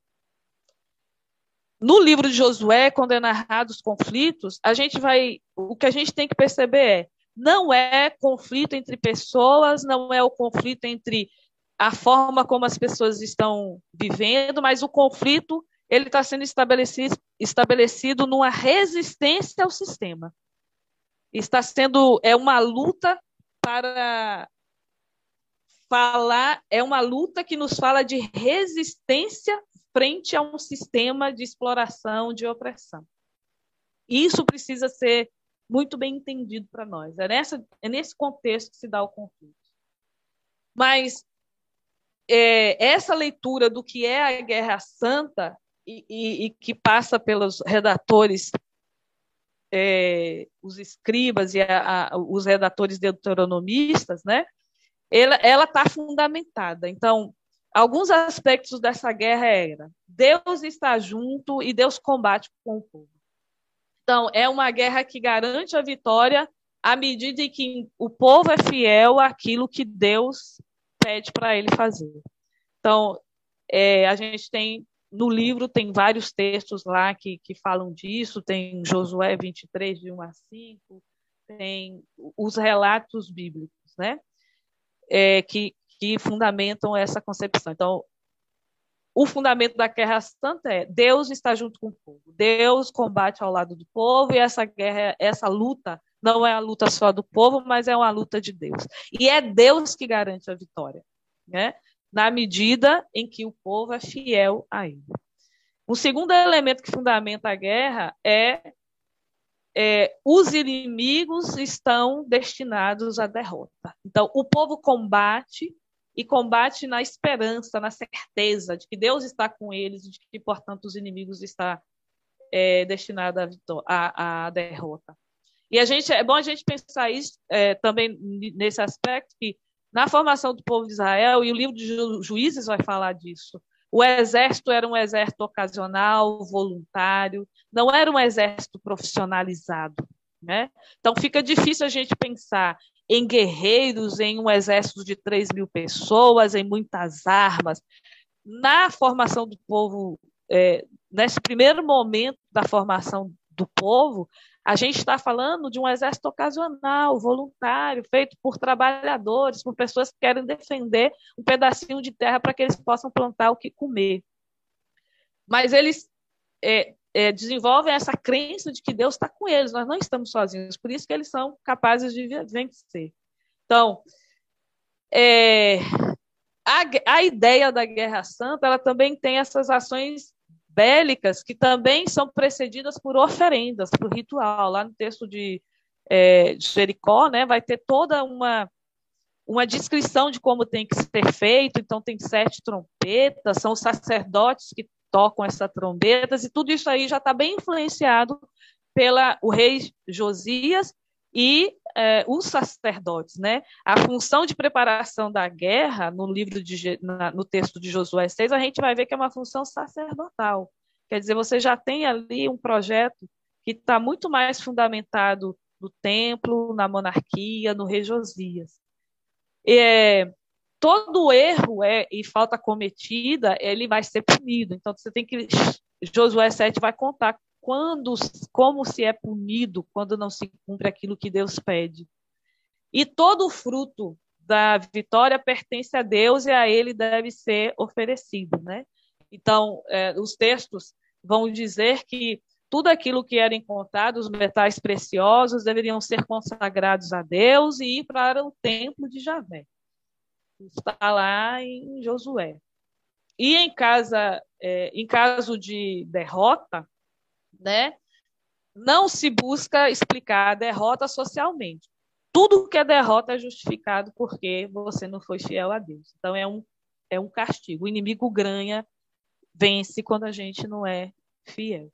no livro de Josué, quando é narrado os conflitos, a gente vai, o que a gente tem que perceber é, não é conflito entre pessoas, não é o conflito entre a forma como as pessoas estão vivendo, mas o conflito ele está sendo estabelecido, estabelecido numa resistência ao sistema. Está sendo é uma luta para falar, é uma luta que nos fala de resistência frente a um sistema de exploração, de opressão. Isso precisa ser muito bem entendido para nós. É, nessa, é nesse contexto que se dá o conflito. Mas é, essa leitura do que é a Guerra Santa e, e, e que passa pelos redatores, é, os escribas e a, a, os redatores deuteronomistas, né? Ela está fundamentada. Então, alguns aspectos dessa guerra era Deus está junto e Deus combate com o povo. Então, é uma guerra que garante a vitória à medida em que o povo é fiel àquilo que Deus pede para ele fazer. Então, é, a gente tem, no livro, tem vários textos lá que, que falam disso, tem Josué 23, de 1 a 5, tem os relatos bíblicos, né? É, que, que fundamentam essa concepção. Então, o fundamento da guerra santa é Deus está junto com o povo. Deus combate ao lado do povo e essa guerra, essa luta não é a luta só do povo, mas é uma luta de Deus. E é Deus que garante a vitória, né? Na medida em que o povo é fiel a ele. O segundo elemento que fundamenta a guerra é, é os inimigos estão destinados à derrota. Então, o povo combate e combate na esperança, na certeza de que Deus está com eles, de que, portanto, os inimigos estão é, destinados à, à, derrota. E a gente, é bom a gente pensar isso é, também nesse aspecto, que na formação do povo de Israel, e o livro de Ju, Juízes vai falar disso, o exército era um exército ocasional, voluntário, não era um exército profissionalizado. Né? Então fica difícil a gente pensar em guerreiros, em um exército de 3 mil pessoas, em muitas armas. Na formação do povo, é, nesse primeiro momento da formação do povo, a gente está falando de um exército ocasional, voluntário, feito por trabalhadores, por pessoas que querem defender um pedacinho de terra para que eles possam plantar o que comer. Mas eles é, é, desenvolvem essa crença de que Deus está com eles, nós não estamos sozinhos, por isso que eles são capazes de vencer. Então, é, a, a ideia da Guerra Santa, ela também tem essas ações bélicas que também são precedidas por oferendas, por ritual. Lá no texto de, é, de Jericó, né, vai ter toda uma uma descrição de como tem que ser feito. Então, tem sete trompetas, são os sacerdotes que tocam essas trombetas, e tudo isso aí já está bem influenciado pela o rei Josias e é, os sacerdotes, né? A função de preparação da guerra no livro de na, no texto de Josué 6, a gente vai ver que é uma função sacerdotal. Quer dizer, você já tem ali um projeto que está muito mais fundamentado no templo, na monarquia, no rei Josias. É, todo erro é, e falta cometida, ele vai ser punido. Então, você tem que. Josué 7 vai contar quando, como se é punido quando não se cumpre aquilo que Deus pede. E todo o fruto da vitória pertence a Deus e a ele deve ser oferecido, né? Então, é, os textos vão dizer que tudo aquilo que era encontrado, os metais preciosos, deveriam ser consagrados a Deus e ir para o templo de Javé está lá em Josué. E em, casa, é, em caso de derrota, né, não se busca explicar a derrota socialmente. Tudo que é derrota é justificado porque você não foi fiel a Deus. Então é um, é um castigo. O inimigo ganha, vence quando a gente não é fiel.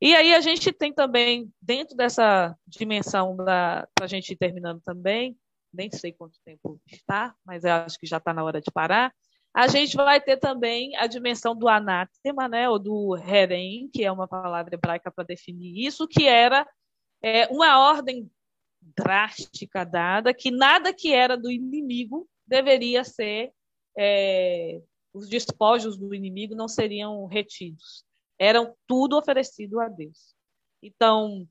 E aí a gente tem também, dentro dessa dimensão, para a gente ir terminando também, nem sei quanto tempo está, mas eu acho que já está na hora de parar. A gente vai ter também a dimensão do anátema, né, ou do herem, que é uma palavra hebraica para definir isso, que era é, uma ordem drástica dada, que nada que era do inimigo deveria ser, é, os despojos do inimigo não seriam retidos. Eram tudo oferecido a Deus. Então,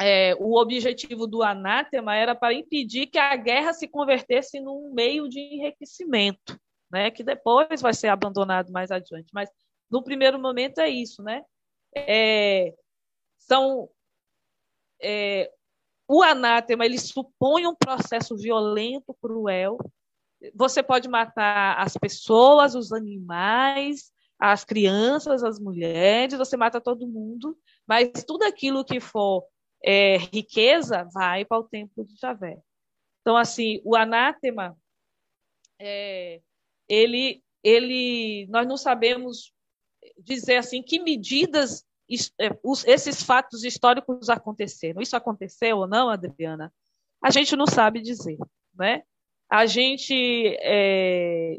é, o objetivo do anátema era para impedir que a guerra se convertesse num meio de enriquecimento, né? que depois vai ser abandonado mais adiante. Mas no primeiro momento é isso, né? É, são é, o anátema ele supõe um processo violento, cruel. Você pode matar as pessoas, os animais, as crianças, as mulheres, você mata todo mundo, mas tudo aquilo que for é, riqueza vai para o templo de Javé. Então, assim, o anátema, é, ele, ele, nós não sabemos dizer assim que medidas é, esses fatos históricos aconteceram. Isso aconteceu ou não, Adriana? A gente não sabe dizer, né? A gente é,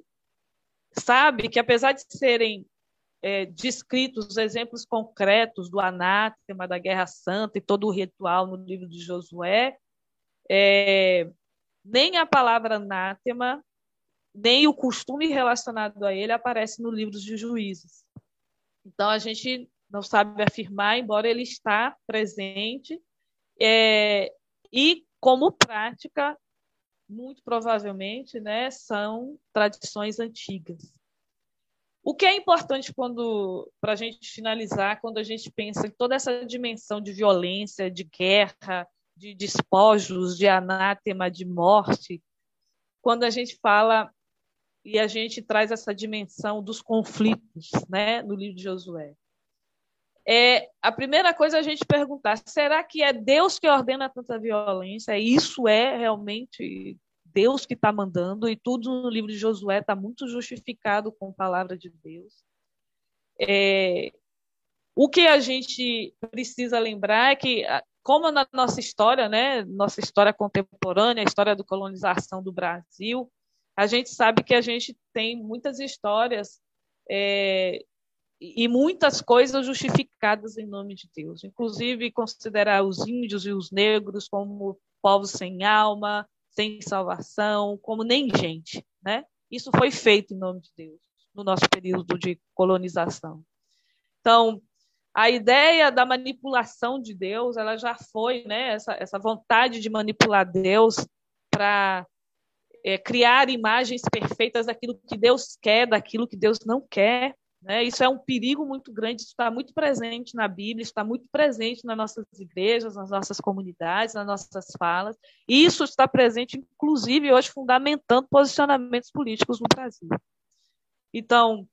sabe que apesar de serem é, descritos exemplos concretos do anátema, da Guerra Santa e todo o ritual no livro de Josué, é, nem a palavra anátema, nem o costume relacionado a ele aparece no livro de Juízes. Então a gente não sabe afirmar, embora ele está presente, é, e como prática, muito provavelmente, né, são tradições antigas. O que é importante quando, para a gente finalizar, quando a gente pensa em toda essa dimensão de violência, de guerra, de despojos, de anátema, de morte, quando a gente fala e a gente traz essa dimensão dos conflitos, né, no livro de Josué. É, a primeira coisa é a gente perguntar: será que é Deus que ordena tanta violência? Isso é realmente Deus que está mandando, e tudo no livro de Josué está muito justificado com a palavra de Deus. É, o que a gente precisa lembrar é que, como na nossa história, né, nossa história contemporânea, a história da colonização do Brasil, a gente sabe que a gente tem muitas histórias é, e muitas coisas justificadas em nome de Deus, inclusive considerar os índios e os negros como povos sem alma, sem salvação, como nem gente, né? Isso foi feito em nome de Deus no nosso período de colonização. Então, a ideia da manipulação de Deus, ela já foi, né? Essa, essa vontade de manipular Deus para é, criar imagens perfeitas daquilo que Deus quer, daquilo que Deus não quer. Né? Isso é um perigo muito grande, isso está muito presente na Bíblia, está muito presente nas nossas igrejas, nas nossas comunidades, nas nossas falas. E isso está presente, inclusive, hoje, fundamentando posicionamentos políticos no Brasil. Então,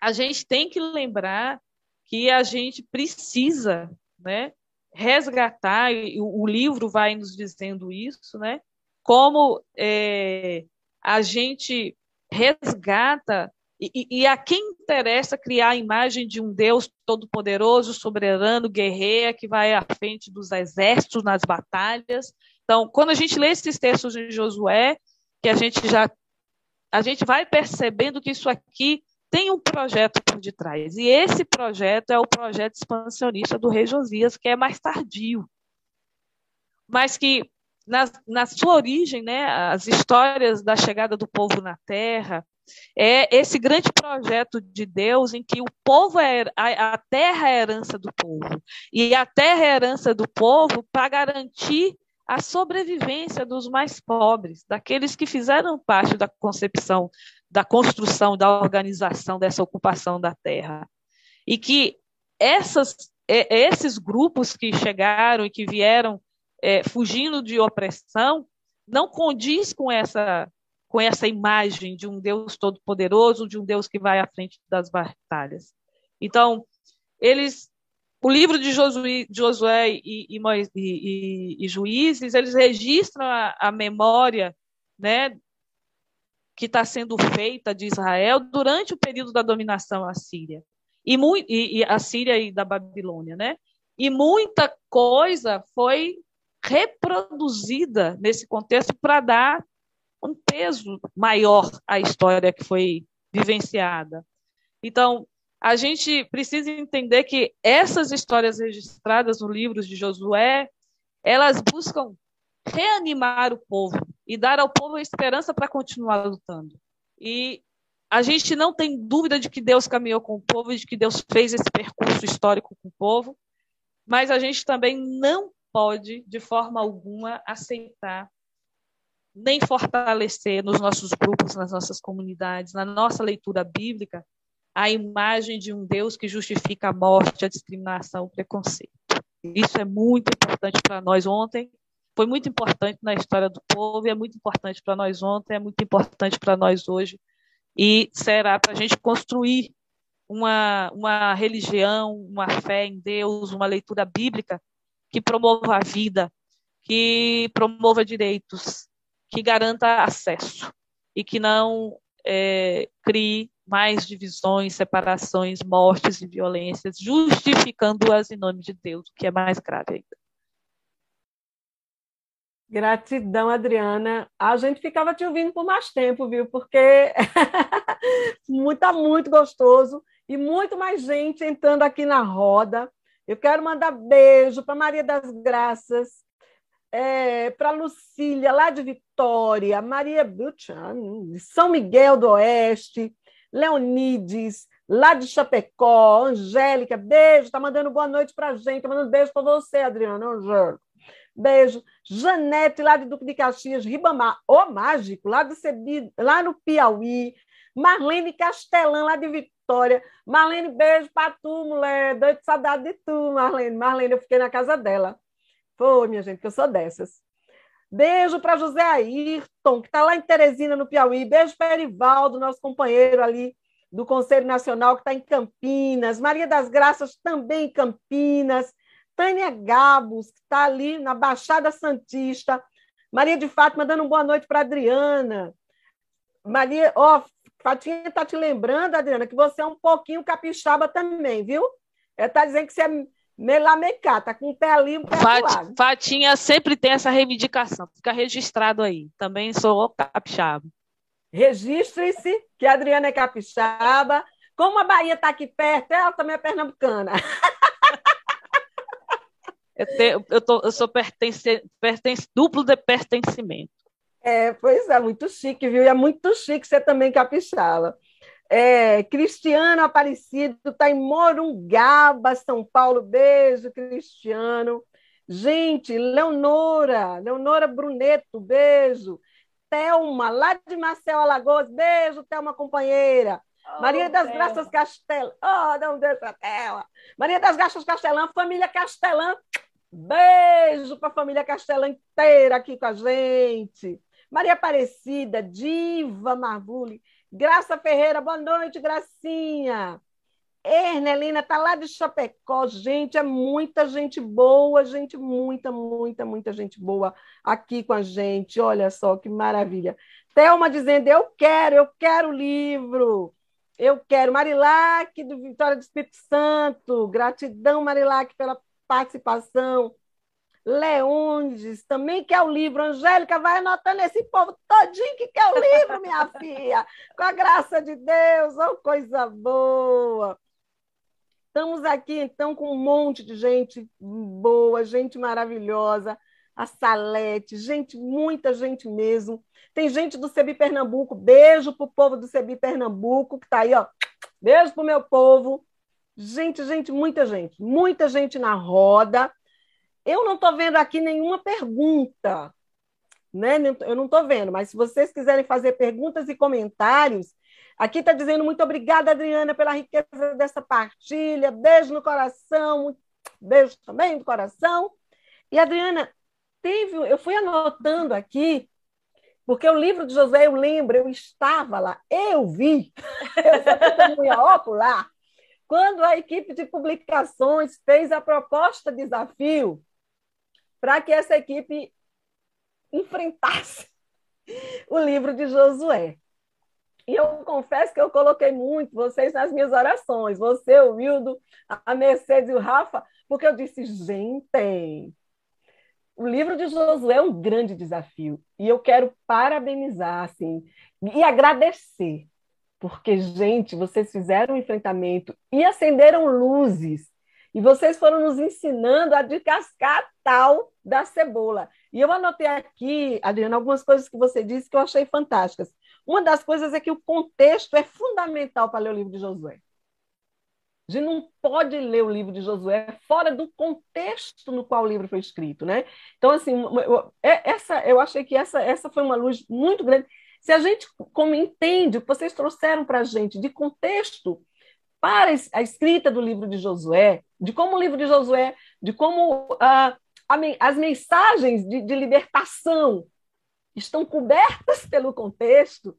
a gente tem que lembrar que a gente precisa né, resgatar, e o livro vai nos dizendo isso, né, como é, a gente resgata e, e, a quem interessa criar a imagem de um Deus todo-poderoso, soberano, guerreiro, que vai à frente dos exércitos nas batalhas. Então, quando a gente lê esses textos de Josué, que a gente já a gente vai percebendo que isso aqui tem um projeto por detrás. E esse projeto é o projeto expansionista do rei Josias, que é mais tardio. Mas que na, na sua origem, né, as histórias da chegada do povo na terra, é esse grande projeto de Deus em que o povo é a, a terra é a herança do povo e a terra é a herança do povo para garantir a sobrevivência dos mais pobres, daqueles que fizeram parte da concepção, da construção, da organização dessa ocupação da terra. E que essas, esses grupos que chegaram e que vieram é, fugindo de opressão não condiz com essa com essa imagem de um Deus todo-poderoso, de um Deus que vai à frente das batalhas. Então, eles, o livro de Josué, Josué e, e, e, e, Juízes, eles registram a, a memória, né, que está sendo feita de Israel durante o período da dominação assíria e, e, e a Síria e da Babilônia, né? E muita coisa foi reproduzida nesse contexto para dar um peso maior à história que foi vivenciada. Então, a gente precisa entender que essas histórias registradas no livro de Josué, elas buscam reanimar o povo e dar ao povo a esperança para continuar lutando. E a gente não tem dúvida de que Deus caminhou com o povo e de que Deus fez esse percurso histórico com o povo, mas a gente também não pode, de forma alguma, aceitar nem fortalecer nos nossos grupos, nas nossas comunidades, na nossa leitura bíblica, a imagem de um Deus que justifica a morte, a discriminação, o preconceito. Isso é muito importante para nós ontem, foi muito importante na história do povo, e é muito importante para nós ontem, é muito importante para nós hoje, e será para a gente construir uma, uma religião, uma fé em Deus, uma leitura bíblica que promova a vida, que promova direitos, que garanta acesso e que não é, crie mais divisões, separações, mortes e violências, justificando-as em nome de Deus, o que é mais grave ainda. Gratidão, Adriana. A gente ficava te ouvindo por mais tempo, viu? Porque muito, muito gostoso e muito mais gente entrando aqui na roda. Eu quero mandar beijo para Maria das Graças, é, para Lucília, lá de Vitória, Maria Buchan, São Miguel do Oeste, Leonides, lá de Chapecó, Angélica, beijo, tá mandando boa noite para a gente, tá mandando beijo para você, Adriana, Angélica. Beijo. Janete, lá de Duque de Caxias, Ribamar, o Mágico, lá, do Cebi, lá no Piauí. Marlene Castelã, lá de Vitória. Marlene, beijo para tu, mulher. Doido de saudade de tu, Marlene. Marlene, eu fiquei na casa dela. Foi, minha gente, que eu sou dessas. Beijo para José Ayrton, que está lá em Teresina, no Piauí. Beijo para Erivaldo, nosso companheiro ali do Conselho Nacional, que está em Campinas. Maria das Graças, também em Campinas. Tânia Gabos, que está ali na Baixada Santista. Maria de Fátima dando uma boa noite para Adriana. Maria, ó, Fatinha está te lembrando, Adriana, que você é um pouquinho capixaba também, viu? Ela está dizendo que você é melamecá, tá com o pé ali, um pé Fat, Fatinha sempre tem essa reivindicação, fica registrado aí. Também sou capixaba. Registre-se que a Adriana é capixaba. Como a Bahia está aqui perto, ela também é pernambucana. Eu, te, eu, tô, eu sou pertence, pertence, duplo de pertencimento. É, pois é, muito chique, viu? E é muito chique ser também capixaba. É, Cristiano Aparecido está em Morungaba, São Paulo. Beijo, Cristiano. Gente, Leonora, Leonora Bruneto, beijo. Thelma, lá de Marcel Alagoas, beijo, Thelma, companheira. Oh, Maria das Thelma. Graças Castelã, oh, não deixa Thelma. Maria das Graças Castelã, família Castelã, Beijo para a família Castela inteira aqui com a gente. Maria Aparecida, Diva Marvule, Graça Ferreira, boa noite, Gracinha. Ernelina está lá de Chapecó. Gente, é muita gente boa, gente, muita, muita, muita gente boa aqui com a gente. Olha só que maravilha. Thelma dizendo: Eu quero, eu quero o livro. Eu quero. Marilac, do Vitória do Espírito Santo. Gratidão, Marilac, pela participação. Leondes também quer o livro. Angélica, vai anotando esse povo todinho que quer o livro, minha filha. Com a graça de Deus, oh, coisa boa. Estamos aqui, então, com um monte de gente boa, gente maravilhosa. A Salete, gente, muita gente mesmo. Tem gente do Cebi Pernambuco. Beijo para o povo do Cebi Pernambuco, que está aí, ó. Beijo para o meu povo. Gente, gente, muita gente, muita gente na roda. Eu não estou vendo aqui nenhuma pergunta, né? Eu não estou vendo, mas se vocês quiserem fazer perguntas e comentários, aqui está dizendo muito obrigada, Adriana, pela riqueza dessa partilha. Beijo no coração, beijo também no coração. E Adriana, teve, eu fui anotando aqui, porque o livro de José, eu lembro, eu estava lá, eu vi, eu sou testemunha ocular quando a equipe de publicações fez a proposta de desafio para que essa equipe enfrentasse o livro de Josué. E eu confesso que eu coloquei muito vocês nas minhas orações, você, o Wildo, a Mercedes e o Rafa, porque eu disse, gente, o livro de Josué é um grande desafio. E eu quero parabenizar assim e agradecer. Porque gente vocês fizeram um enfrentamento e acenderam luzes e vocês foram nos ensinando a descascar tal da cebola e eu anotei aqui Adriana algumas coisas que você disse que eu achei fantásticas uma das coisas é que o contexto é fundamental para ler o livro de Josué a gente não pode ler o livro de Josué fora do contexto no qual o livro foi escrito, né? Então, assim, eu, é, essa, eu achei que essa, essa foi uma luz muito grande. Se a gente como entende o que vocês trouxeram para a gente de contexto para a escrita do livro de Josué, de como o livro de Josué, de como uh, as mensagens de, de libertação estão cobertas pelo contexto,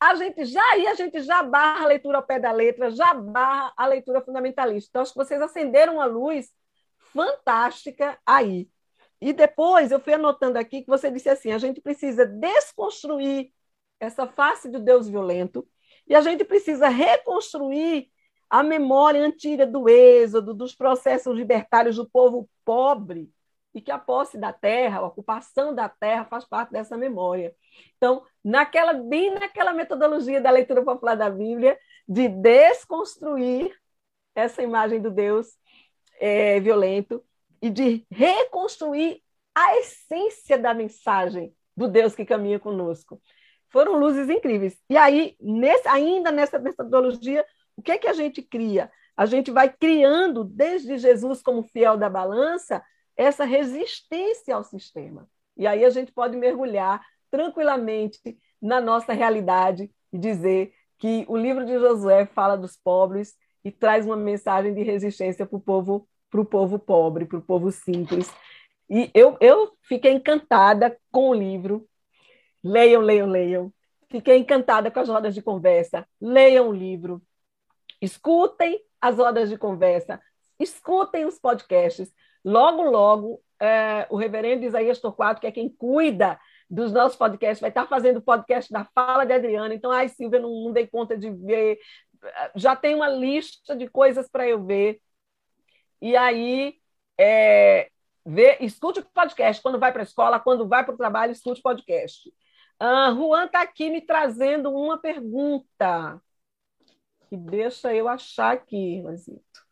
a gente já aí a gente já barra a leitura ao pé da letra, já barra a leitura fundamentalista. Então, acho que vocês acenderam uma luz fantástica aí. E depois eu fui anotando aqui que você disse assim: a gente precisa desconstruir essa face do Deus violento e a gente precisa reconstruir a memória antiga do êxodo, dos processos libertários do povo pobre e que a posse da terra, a ocupação da terra faz parte dessa memória. Então, naquela bem naquela metodologia da leitura popular da Bíblia, de desconstruir essa imagem do Deus é, violento e de reconstruir a essência da mensagem do Deus que caminha conosco. Foram luzes incríveis. E aí, nesse, ainda nessa metodologia, o que é que a gente cria? A gente vai criando, desde Jesus como fiel da balança, essa resistência ao sistema. E aí a gente pode mergulhar tranquilamente na nossa realidade e dizer que o livro de Josué fala dos pobres e traz uma mensagem de resistência para o povo, para o povo pobre, para o povo simples. E eu, eu fiquei encantada com o livro. Leiam, leiam, leiam. Fiquei encantada com as rodas de conversa. Leiam o livro. Escutem as rodas de conversa. Escutem os podcasts. Logo, logo, é, o reverendo Isaías Torquato, que é quem cuida dos nossos podcasts, vai estar fazendo o podcast da Fala de Adriana. Então, ai, Silvia, não, não dei conta de ver. Já tem uma lista de coisas para eu ver. E aí, é, vê, escute o podcast quando vai para a escola, quando vai para o trabalho, escute o podcast. Uh, Juan está aqui me trazendo uma pergunta. Que deixa eu achar aqui, Juanzito.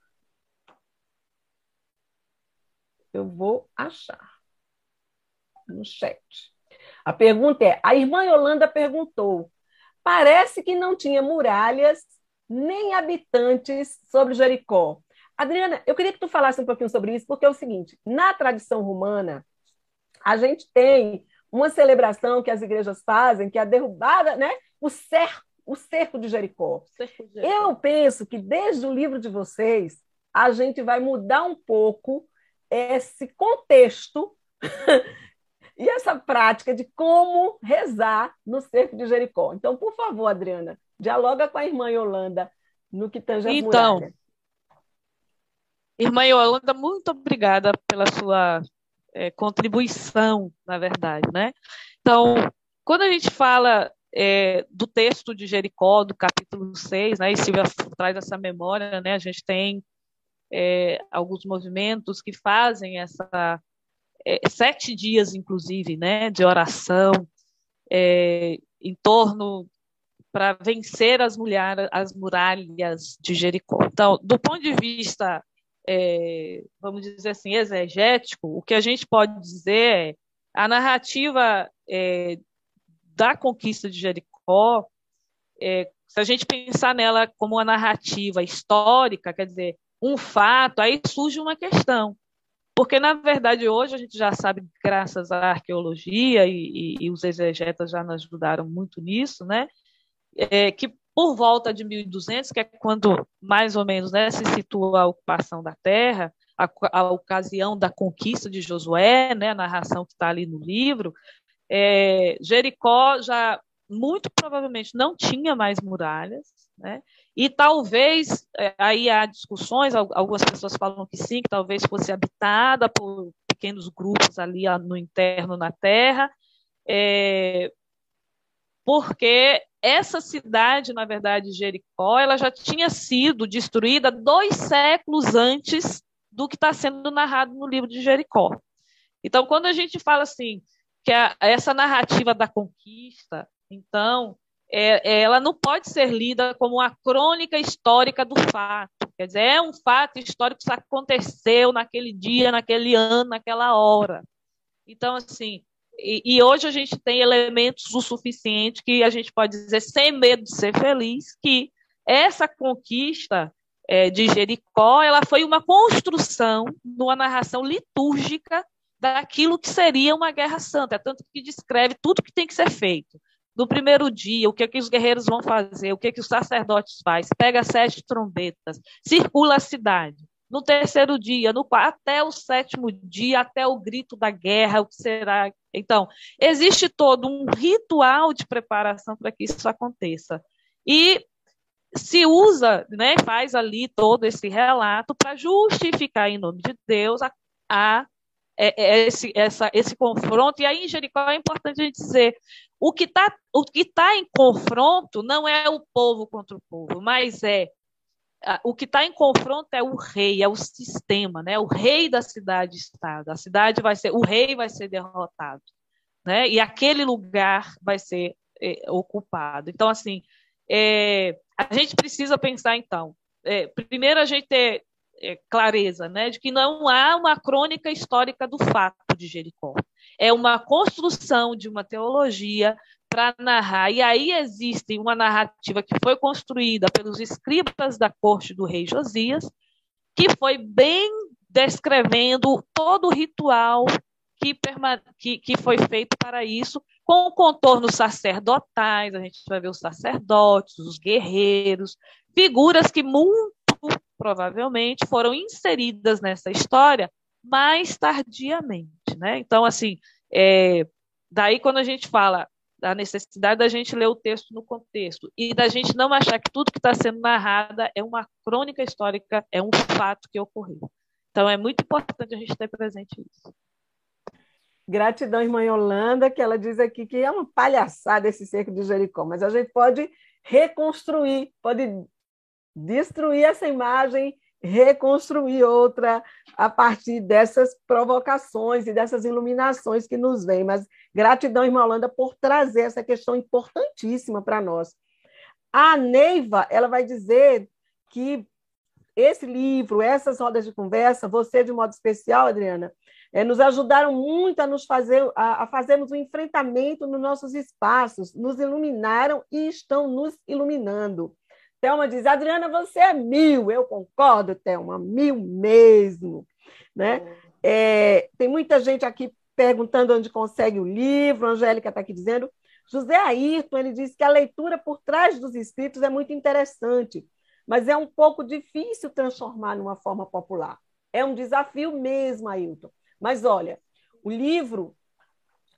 Eu vou achar no chat. A pergunta é: a irmã Yolanda perguntou. Parece que não tinha muralhas nem habitantes sobre Jericó. Adriana, eu queria que tu falasse um pouquinho sobre isso, porque é o seguinte: na tradição romana, a gente tem uma celebração que as igrejas fazem, que é a derrubada, né? O cerco, o cerco de Jericó. Cerco de Jericó. Eu penso que desde o livro de vocês, a gente vai mudar um pouco esse contexto e essa prática de como rezar no cerco de Jericó. Então, por favor, Adriana, dialoga com a irmã Yolanda no que tange a então, muralha. Irmã Yolanda, muito obrigada pela sua é, contribuição, na verdade, né? Então, quando a gente fala é, do texto de Jericó, do capítulo 6, né, e Silvia traz essa memória, né, a gente tem é, alguns movimentos que fazem essa é, sete dias, inclusive, né, de oração é, em torno para vencer as, mulher, as muralhas de Jericó. Então, do ponto de vista, é, vamos dizer assim, exegético, o que a gente pode dizer é a narrativa é, da conquista de Jericó, é, se a gente pensar nela como uma narrativa histórica, quer dizer, um fato, aí surge uma questão. Porque, na verdade, hoje a gente já sabe, graças à arqueologia, e, e, e os exegetas já nos ajudaram muito nisso, né? É, que por volta de 1200, que é quando mais ou menos né, se situa a ocupação da terra, a, a ocasião da conquista de Josué, né, a narração que está ali no livro, é, Jericó já muito provavelmente não tinha mais muralhas, né? E talvez, é, aí há discussões, algumas pessoas falam que sim, que talvez fosse habitada por pequenos grupos ali no interno na terra, é, porque essa cidade, na verdade, Jericó, ela já tinha sido destruída dois séculos antes do que está sendo narrado no livro de Jericó. Então, quando a gente fala assim, que a, essa narrativa da conquista, então, é, ela não pode ser lida como uma crônica histórica do fato. Quer dizer, é um fato histórico que aconteceu naquele dia, naquele ano, naquela hora. Então, assim, e, e, hoje a gente tem elementos o suficiente que a gente pode dizer, sem medo de ser feliz, que essa conquista é, de Jericó ela foi uma construção numa narração litúrgica daquilo que seria uma guerra santa, é tanto que descreve tudo que tem que ser feito. No primeiro dia, o que, é que os guerreiros vão fazer, o que, é que os sacerdotes fazem, pega sete trombetas, circula a cidade no terceiro dia, no até o sétimo dia, até o grito da guerra, o que será. Então, existe todo um ritual de preparação para que isso aconteça. E se usa, né, faz ali todo esse relato para justificar em nome de Deus a, a é, é esse, essa, esse confronto. E aí em Jericó é importante a gente dizer o que está tá em confronto não é o povo contra o povo, mas é o que está em confronto é o rei, é o sistema, né? O rei da cidade-estado. A cidade vai ser, o rei vai ser derrotado, né? E aquele lugar vai ser é, ocupado. Então, assim, é, a gente precisa pensar, então, é, primeiro a gente ter é, clareza, né, de que não há uma crônica histórica do fato de Jericó. É uma construção de uma teologia para narrar. E aí existe uma narrativa que foi construída pelos escribas da corte do rei Josias, que foi bem descrevendo todo o ritual que, que, que foi feito para isso, com contornos sacerdotais, a gente vai ver os sacerdotes, os guerreiros, figuras que muito provavelmente foram inseridas nessa história mais tardiamente, né? Então, assim, é, daí quando a gente fala da necessidade da gente ler o texto no contexto e da gente não achar que tudo que está sendo narrada é uma crônica histórica, é um fato que ocorreu. Então é muito importante a gente ter presente isso. Gratidão, irmã Yolanda, que ela diz aqui que é uma palhaçada esse cerco de Jericó, mas a gente pode reconstruir, pode destruir essa imagem reconstruir outra a partir dessas provocações e dessas iluminações que nos vêm. Mas gratidão, irmã Holanda, por trazer essa questão importantíssima para nós. A Neiva, ela vai dizer que esse livro, essas rodas de conversa, você de modo especial, Adriana, é, nos ajudaram muito a nos fazer, a, a fazermos um enfrentamento nos nossos espaços, nos iluminaram e estão nos iluminando. Thelma diz, Adriana, você é mil. Eu concordo, Thelma, mil mesmo. Né? É, tem muita gente aqui perguntando onde consegue o livro. A Angélica está aqui dizendo. José Ayrton, ele diz que a leitura por trás dos escritos é muito interessante, mas é um pouco difícil transformar numa forma popular. É um desafio mesmo, Ayrton. Mas olha, o livro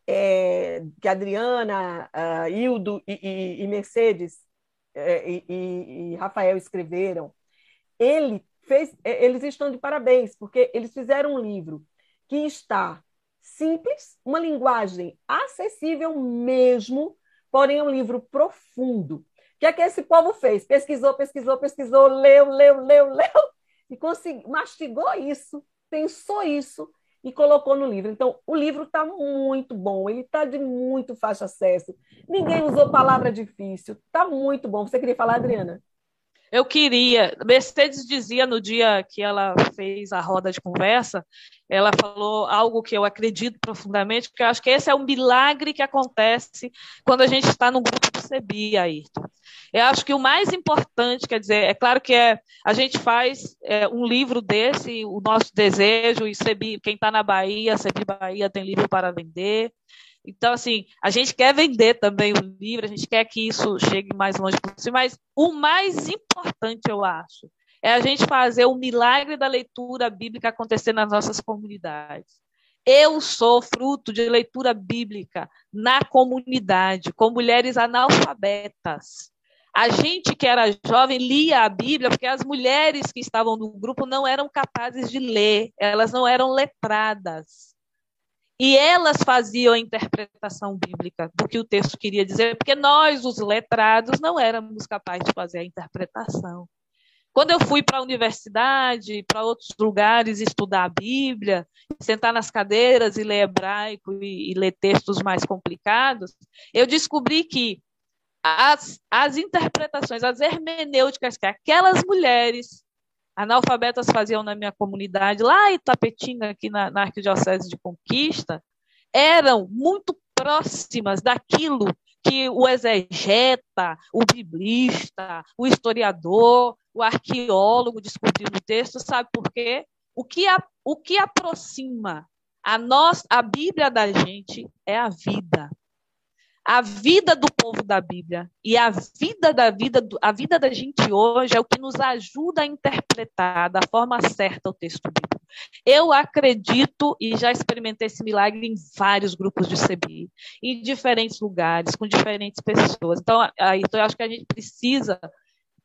é, que a Adriana, a Hildo e, e, e Mercedes é, e, e, e Rafael escreveram, ele fez, é, eles estão de parabéns, porque eles fizeram um livro que está simples, uma linguagem acessível mesmo, porém é um livro profundo. O que é que esse povo fez? Pesquisou, pesquisou, pesquisou, leu, leu, leu, leu, e conseguiu, mastigou isso, pensou isso e colocou no livro. Então, o livro está muito bom, ele está de muito fácil acesso. Ninguém usou palavra difícil, está muito bom. Você queria falar, Adriana? Eu queria. Mercedes dizia no dia que ela fez a roda de conversa, ela falou algo que eu acredito profundamente, porque eu acho que esse é um milagre que acontece quando a gente está no grupo do CEBI, Ayrton. Eu acho que o mais importante, quer dizer, é claro que é, a gente faz é, um livro desse, o nosso desejo, e Sebi, quem está na Bahia, Sebi Bahia tem livro para vender. Então, assim, a gente quer vender também o livro, a gente quer que isso chegue mais longe possível, mas o mais importante, eu acho, é a gente fazer o milagre da leitura bíblica acontecer nas nossas comunidades. Eu sou fruto de leitura bíblica na comunidade, com mulheres analfabetas. A gente que era jovem lia a Bíblia porque as mulheres que estavam no grupo não eram capazes de ler, elas não eram letradas. E elas faziam a interpretação bíblica do que o texto queria dizer, porque nós, os letrados, não éramos capazes de fazer a interpretação. Quando eu fui para a universidade, para outros lugares estudar a Bíblia, sentar nas cadeiras e ler hebraico e, e ler textos mais complicados, eu descobri que as, as interpretações, as hermenêuticas que aquelas mulheres analfabetas faziam na minha comunidade, lá em Tapetinga, aqui na, na Arquidiocese de Conquista, eram muito próximas daquilo que o exegeta, o biblista, o historiador, o arqueólogo descobriu no texto, sabe por quê? O que, a, o que aproxima a nós, a Bíblia da gente é a vida a vida do povo da Bíblia e a vida da vida, a vida da gente hoje é o que nos ajuda a interpretar da forma certa o texto bíblico. Eu acredito e já experimentei esse milagre em vários grupos de CBI, em diferentes lugares, com diferentes pessoas. Então, então eu acho que a gente precisa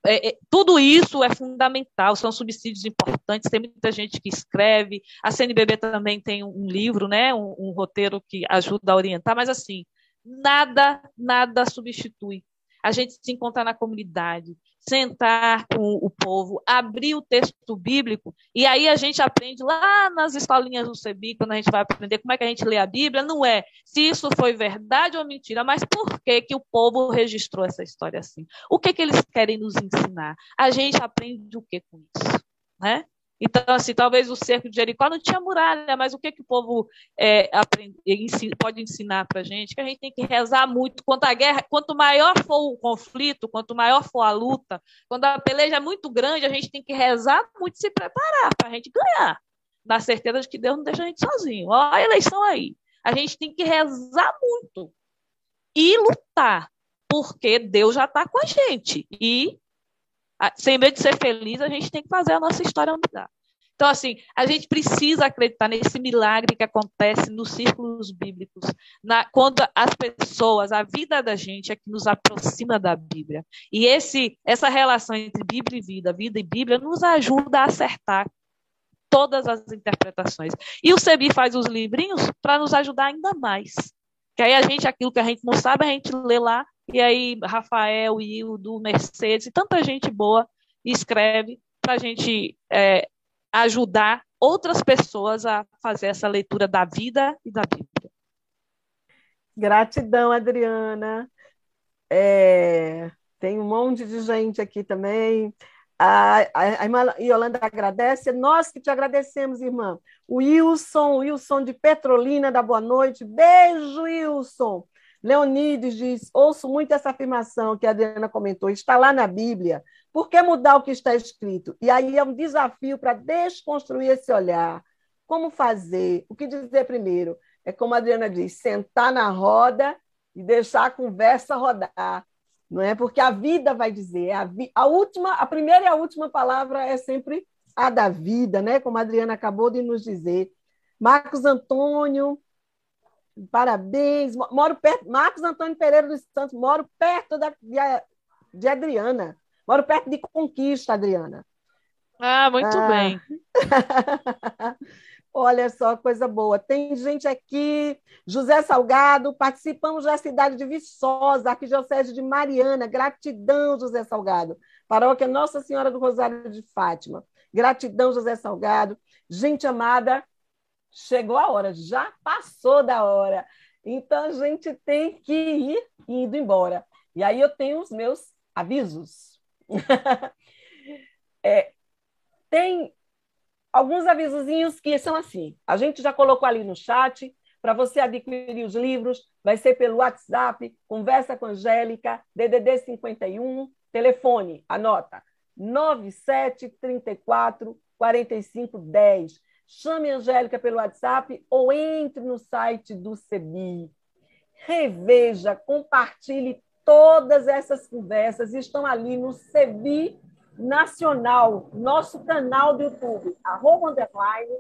é, é, tudo isso é fundamental, são subsídios importantes, tem muita gente que escreve, a CNBB também tem um, livro, né, um, um roteiro que ajuda a orientar, mas assim, nada, nada substitui. A gente se encontrar na comunidade, sentar com o povo, abrir o texto bíblico, e aí a gente aprende lá nas escolinhas do CEBI, quando a gente vai aprender como é que a gente lê a Bíblia, não é se isso foi verdade ou mentira, mas por que, que o povo registrou essa história assim? O que, que eles querem nos ensinar? A gente aprende o que com isso? Né? Então, assim, talvez o cerco de Jericó não tinha muralha, mas o que, que o povo é, aprende, pode ensinar para a gente? Que a gente tem que rezar muito. Quanto a guerra, quanto maior for o conflito, quanto maior for a luta, quando a peleja é muito grande, a gente tem que rezar muito e se preparar para a gente ganhar. Na certeza de que Deus não deixa a gente sozinho. Olha a eleição aí. A gente tem que rezar muito e lutar, porque Deus já está com a gente. E sem medo de ser feliz, a gente tem que fazer a nossa história mudar. Então, assim, a gente precisa acreditar nesse milagre que acontece nos círculos bíblicos, na, quando as pessoas, a vida da gente é que nos aproxima da Bíblia. E esse, essa relação entre Bíblia e vida, vida e Bíblia, nos ajuda a acertar todas as interpretações. E o CEBI faz os livrinhos para nos ajudar ainda mais. Que aí a gente, aquilo que a gente não sabe, a gente lê lá e aí, Rafael, Hildo, Mercedes e tanta gente boa escreve para a gente é, ajudar outras pessoas a fazer essa leitura da vida e da Bíblia. Gratidão, Adriana. É, tem um monte de gente aqui também. A, a, irmã Yolanda agradece, nós que te agradecemos, irmã. O Wilson, Wilson de Petrolina, da Boa Noite. Beijo, Wilson. Leonides diz: ouço muito essa afirmação que a Adriana comentou, está lá na Bíblia. Por que mudar o que está escrito? E aí é um desafio para desconstruir esse olhar. Como fazer? O que dizer primeiro? É como a Adriana diz: sentar na roda e deixar a conversa rodar. Não é? Porque a vida vai dizer, a, vi... a última, a primeira e a última palavra é sempre a da vida, né? Como a Adriana acabou de nos dizer. Marcos Antônio Parabéns. Moro perto. Marcos Antônio Pereira dos Santos, moro perto da, de, de Adriana. Moro perto de Conquista, Adriana. Ah, muito ah. bem. Olha só, coisa boa. Tem gente aqui, José Salgado, participamos da cidade de Viçosa, Arquidiocese de Mariana. Gratidão, José Salgado. Paróquia Nossa Senhora do Rosário de Fátima. Gratidão, José Salgado. Gente amada, chegou a hora, já passou da hora. Então a gente tem que ir indo embora. E aí eu tenho os meus avisos. é, tem alguns avisozinhos que são assim. A gente já colocou ali no chat. Para você adquirir os livros, vai ser pelo WhatsApp, Conversa com Angélica, DDD 51, telefone, anota, 9734 4510. Chame a Angélica pelo WhatsApp ou entre no site do CEBI. Reveja, compartilhe todas essas conversas. Estão ali no CEBI Nacional, nosso canal do YouTube, arroba underline,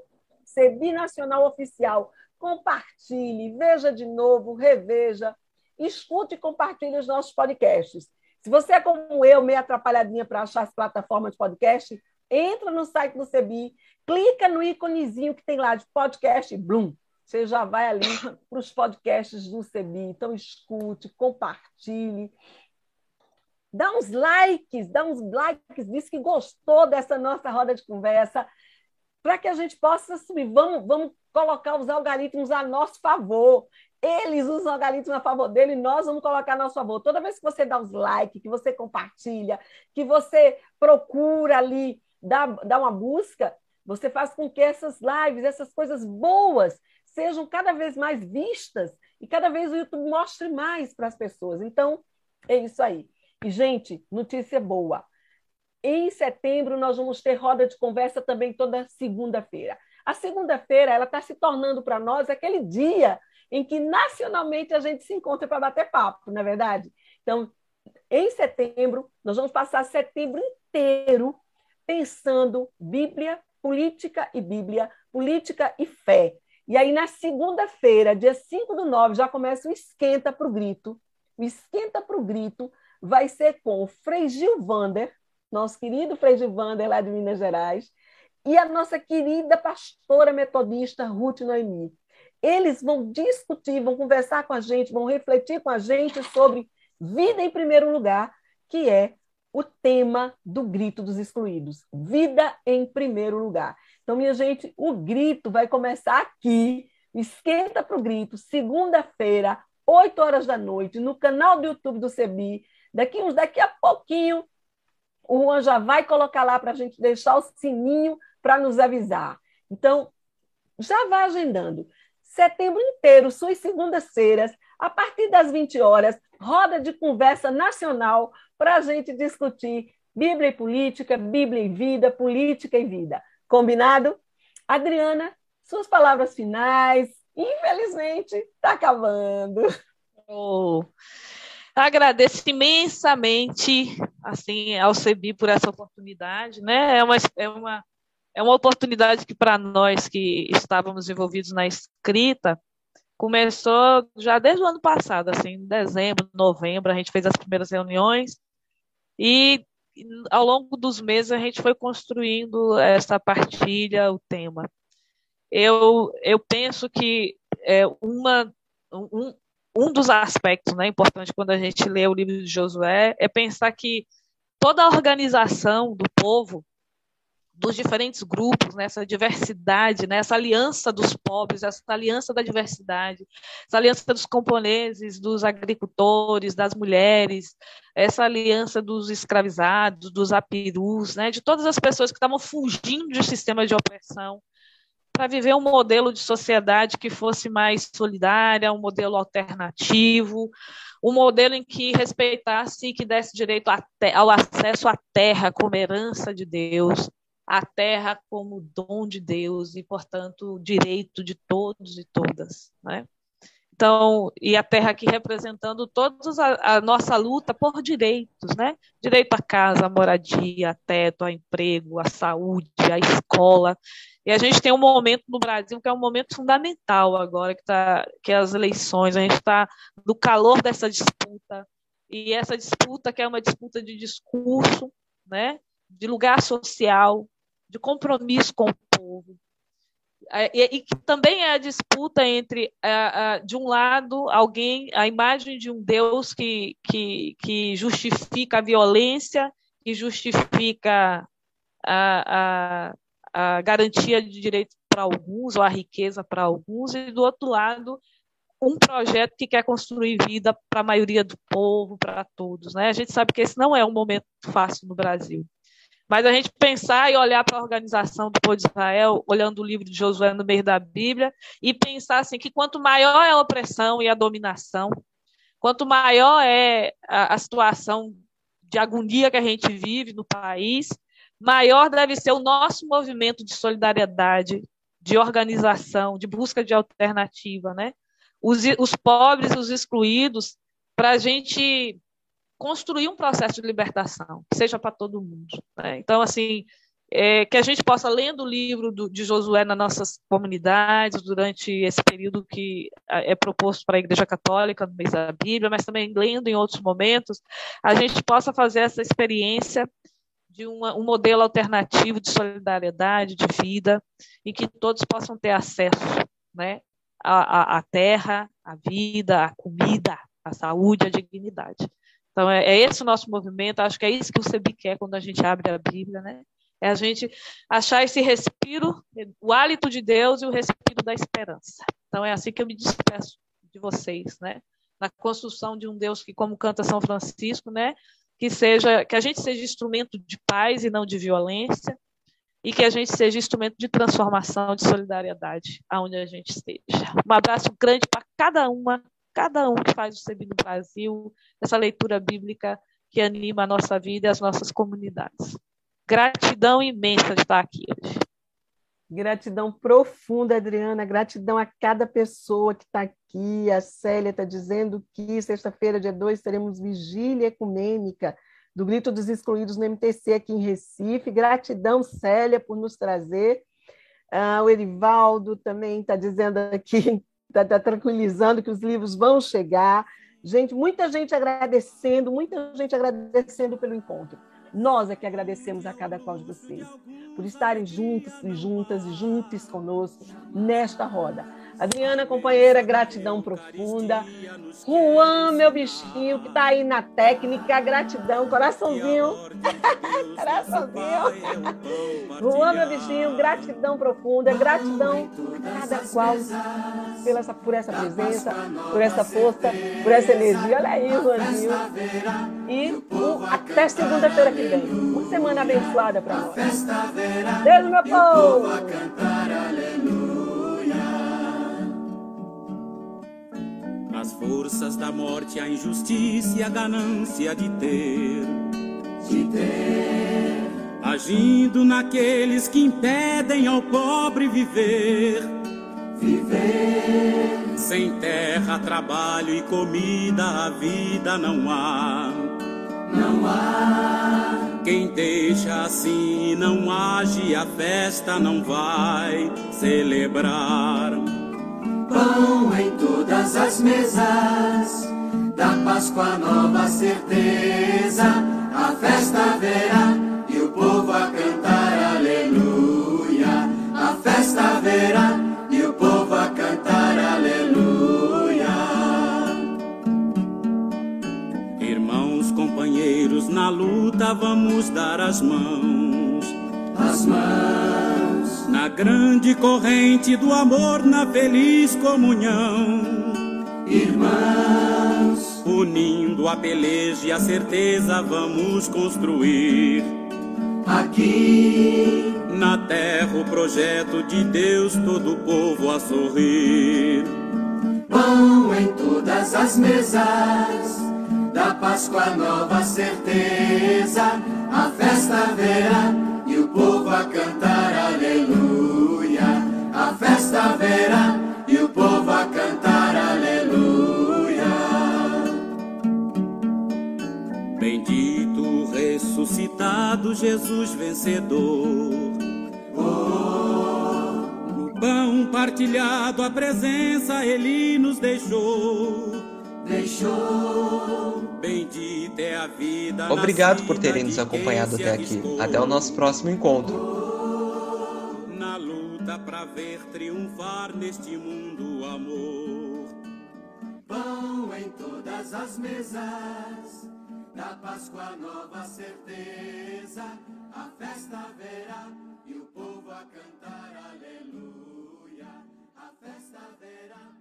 CEBI Nacional Oficial. Compartilhe, veja de novo, reveja, escute e compartilhe os nossos podcasts. Se você é como eu, meio atrapalhadinha para achar as plataformas de podcast, entra no site do CEBI, clica no íconezinho que tem lá de podcast, blum, você já vai ali para os podcasts do CEBI. Então, escute, compartilhe. Dá uns likes, dá uns likes, diz que gostou dessa nossa roda de conversa, para que a gente possa subir. Vamos, vamos colocar os algoritmos a nosso favor. Eles usam os algoritmos a favor dele, nós vamos colocar a nosso favor. Toda vez que você dá os likes, que você compartilha, que você procura ali dar, dar uma busca, você faz com que essas lives, essas coisas boas, sejam cada vez mais vistas e cada vez o YouTube mostre mais para as pessoas. Então, é isso aí. E, gente, notícia boa. Em setembro, nós vamos ter roda de conversa também toda segunda-feira. A segunda-feira, ela está se tornando para nós aquele dia em que nacionalmente a gente se encontra para bater papo, não é verdade? Então, em setembro, nós vamos passar setembro inteiro pensando Bíblia, política e Bíblia, política e fé. E aí, na segunda-feira, dia 5 do 9, já começa o esquenta para o grito. O esquenta para o grito vai ser com o Frei Gilvander, nosso querido Frei Gilvander, lá de Minas Gerais, e a nossa querida pastora metodista Ruth Noemi. Eles vão discutir, vão conversar com a gente, vão refletir com a gente sobre vida em primeiro lugar, que é o tema do grito dos excluídos. Vida em primeiro lugar. Então, minha gente, o grito vai começar aqui. Esquenta para o grito, segunda-feira, 8 horas da noite, no canal do YouTube do CEBI. Daqui, uns, daqui a pouquinho, o Juan já vai colocar lá para a gente deixar o sininho para nos avisar. Então, já vai agendando. Setembro inteiro, suas segundas-feiras, a partir das 20 horas, roda de conversa nacional para a gente discutir Bíblia e política, Bíblia e vida, política e vida. Combinado? Adriana, suas palavras finais. Infelizmente, está acabando. Oh. Agradeço imensamente assim ao CEBI por essa oportunidade, né? É uma, é uma, é uma oportunidade que para nós que estávamos envolvidos na escrita começou já desde o ano passado, assim, em dezembro, novembro, a gente fez as primeiras reuniões e ao longo dos meses a gente foi construindo essa partilha, o tema. Eu, eu penso que é uma, um, um dos aspectos né, importantes quando a gente lê o livro de Josué é pensar que toda a organização do povo, dos diferentes grupos, nessa né, diversidade, né, essa aliança dos pobres, essa aliança da diversidade, essa aliança dos camponeses, dos agricultores, das mulheres, essa aliança dos escravizados, dos apirus, né, de todas as pessoas que estavam fugindo de sistema de opressão, para viver um modelo de sociedade que fosse mais solidária, um modelo alternativo, um modelo em que respeitasse e que desse direito ao acesso à terra como herança de Deus, a terra como dom de Deus e, portanto, direito de todos e todas, né? Então, e a terra aqui representando todos a, a, nossa luta por direitos, né? Direito à casa, à moradia, a teto, a emprego, à saúde, à escola. E a gente tem um momento no Brasil que é um momento fundamental agora, que, tá, que é as eleições. A gente está no calor dessa disputa. E essa disputa, que é uma disputa de discurso, né? de lugar social, de compromisso com o povo. É, e, que também é a disputa entre, de um lado, alguém, a imagem de um Deus que, que, que justifica a violência, que justifica a, a, a garantia de direitos para alguns, ou a riqueza para alguns, e do outro lado, um projeto que quer construir vida para a maioria do povo, para todos. Né? A gente sabe que esse não é um momento fácil no Brasil. Mas a gente pensar e olhar para a organização do povo de Israel, olhando o livro de Josué no meio da Bíblia, e pensar assim que quanto maior é a opressão e a dominação, quanto maior é a, a situação de agonia que a gente vive no país, maior deve ser o nosso movimento de solidariedade, de organização, de busca de alternativa, né? Os, os pobres, os excluídos, para a gente construir um processo de libertação que seja para todo mundo. Né? Então, assim, é, que a gente possa, lendo o livro do, de Josué nas nossas comunidades, durante esse período que é proposto para a Igreja Católica no mês da Bíblia, mas também lendo em outros momentos, a gente possa fazer essa experiência de uma, um modelo alternativo de solidariedade, de vida, em que todos possam ter acesso né, à, à terra, à vida, à comida, à saúde, à dignidade. Então, é, é, esse o nosso movimento, acho que é isso que o CEBI quer quando a gente abre a Bíblia, né? É a gente achar esse respiro, o hálito de Deus e o respiro da esperança. Então, é assim que eu me despeço de vocês, né? Na construção de um Deus que, como canta São Francisco, né? Que seja, que a gente seja instrumento de paz e não de violência, e que a gente seja instrumento de transformação, de solidariedade, aonde a gente esteja. Um abraço grande para cada uma cada um que faz o CEBI no Brasil, essa leitura bíblica que anima a nossa vida e as nossas comunidades. Gratidão imensa de estar aqui hoje. Gratidão profunda, Adriana. Gratidão a cada pessoa que está aqui. A Célia está dizendo que sexta-feira, dia 2, teremos vigília ecumênica do Grito dos Excluídos no MTC aqui em Recife. Gratidão, Célia, por nos trazer. Ah, o Erivaldo também está dizendo aqui está tá tranquilizando que os livros vão chegar. Gente, muita gente agradecendo, muita gente agradecendo pelo encontro. Nós é que agradecemos a cada qual de vocês por estarem juntos e juntas e juntos conosco nesta roda. Adriana, companheira, gratidão profunda. Juan, meu bichinho, que está aí na técnica, gratidão, coraçãozinho. coraçãozinho. Juan, meu bichinho, gratidão profunda, gratidão a cada qual pela essa, por essa presença, por essa força, por essa energia. Olha aí, Juanzinho. E até segunda-feira que vem. Uma semana abençoada para nós. Beijo, meu povo! As forças da morte, a injustiça e a ganância de ter, de ter, agindo naqueles que impedem ao pobre viver, viver. Sem terra, trabalho e comida, a vida não há, não há. Quem deixa assim e não age, a festa não vai celebrar pão em todas as mesas, da Páscoa nova certeza, a festa verá e o povo a cantar aleluia. A festa verá e o povo a cantar aleluia. Irmãos, companheiros, na luta vamos dar as mãos. As mãos na grande corrente do amor, na feliz comunhão. Irmãos, unindo a peleja e a certeza, vamos construir aqui na terra o projeto de Deus, todo o povo a sorrir. Pão em todas as mesas, da Páscoa nova certeza, a festa verá e o povo a cantar aleluia. A festa verá e o povo a cantar aleluia. Bendito ressuscitado Jesus vencedor. Oh. No pão partilhado a presença ele nos deixou. Deixou. Bendita é a vida. Obrigado por terem nos acompanhado até aqui. Até o nosso próximo encontro. Na luta para ver triunfar neste mundo o amor. Pão em todas as mesas, da Páscoa nova certeza, a festa verá e o povo a cantar aleluia. A festa verá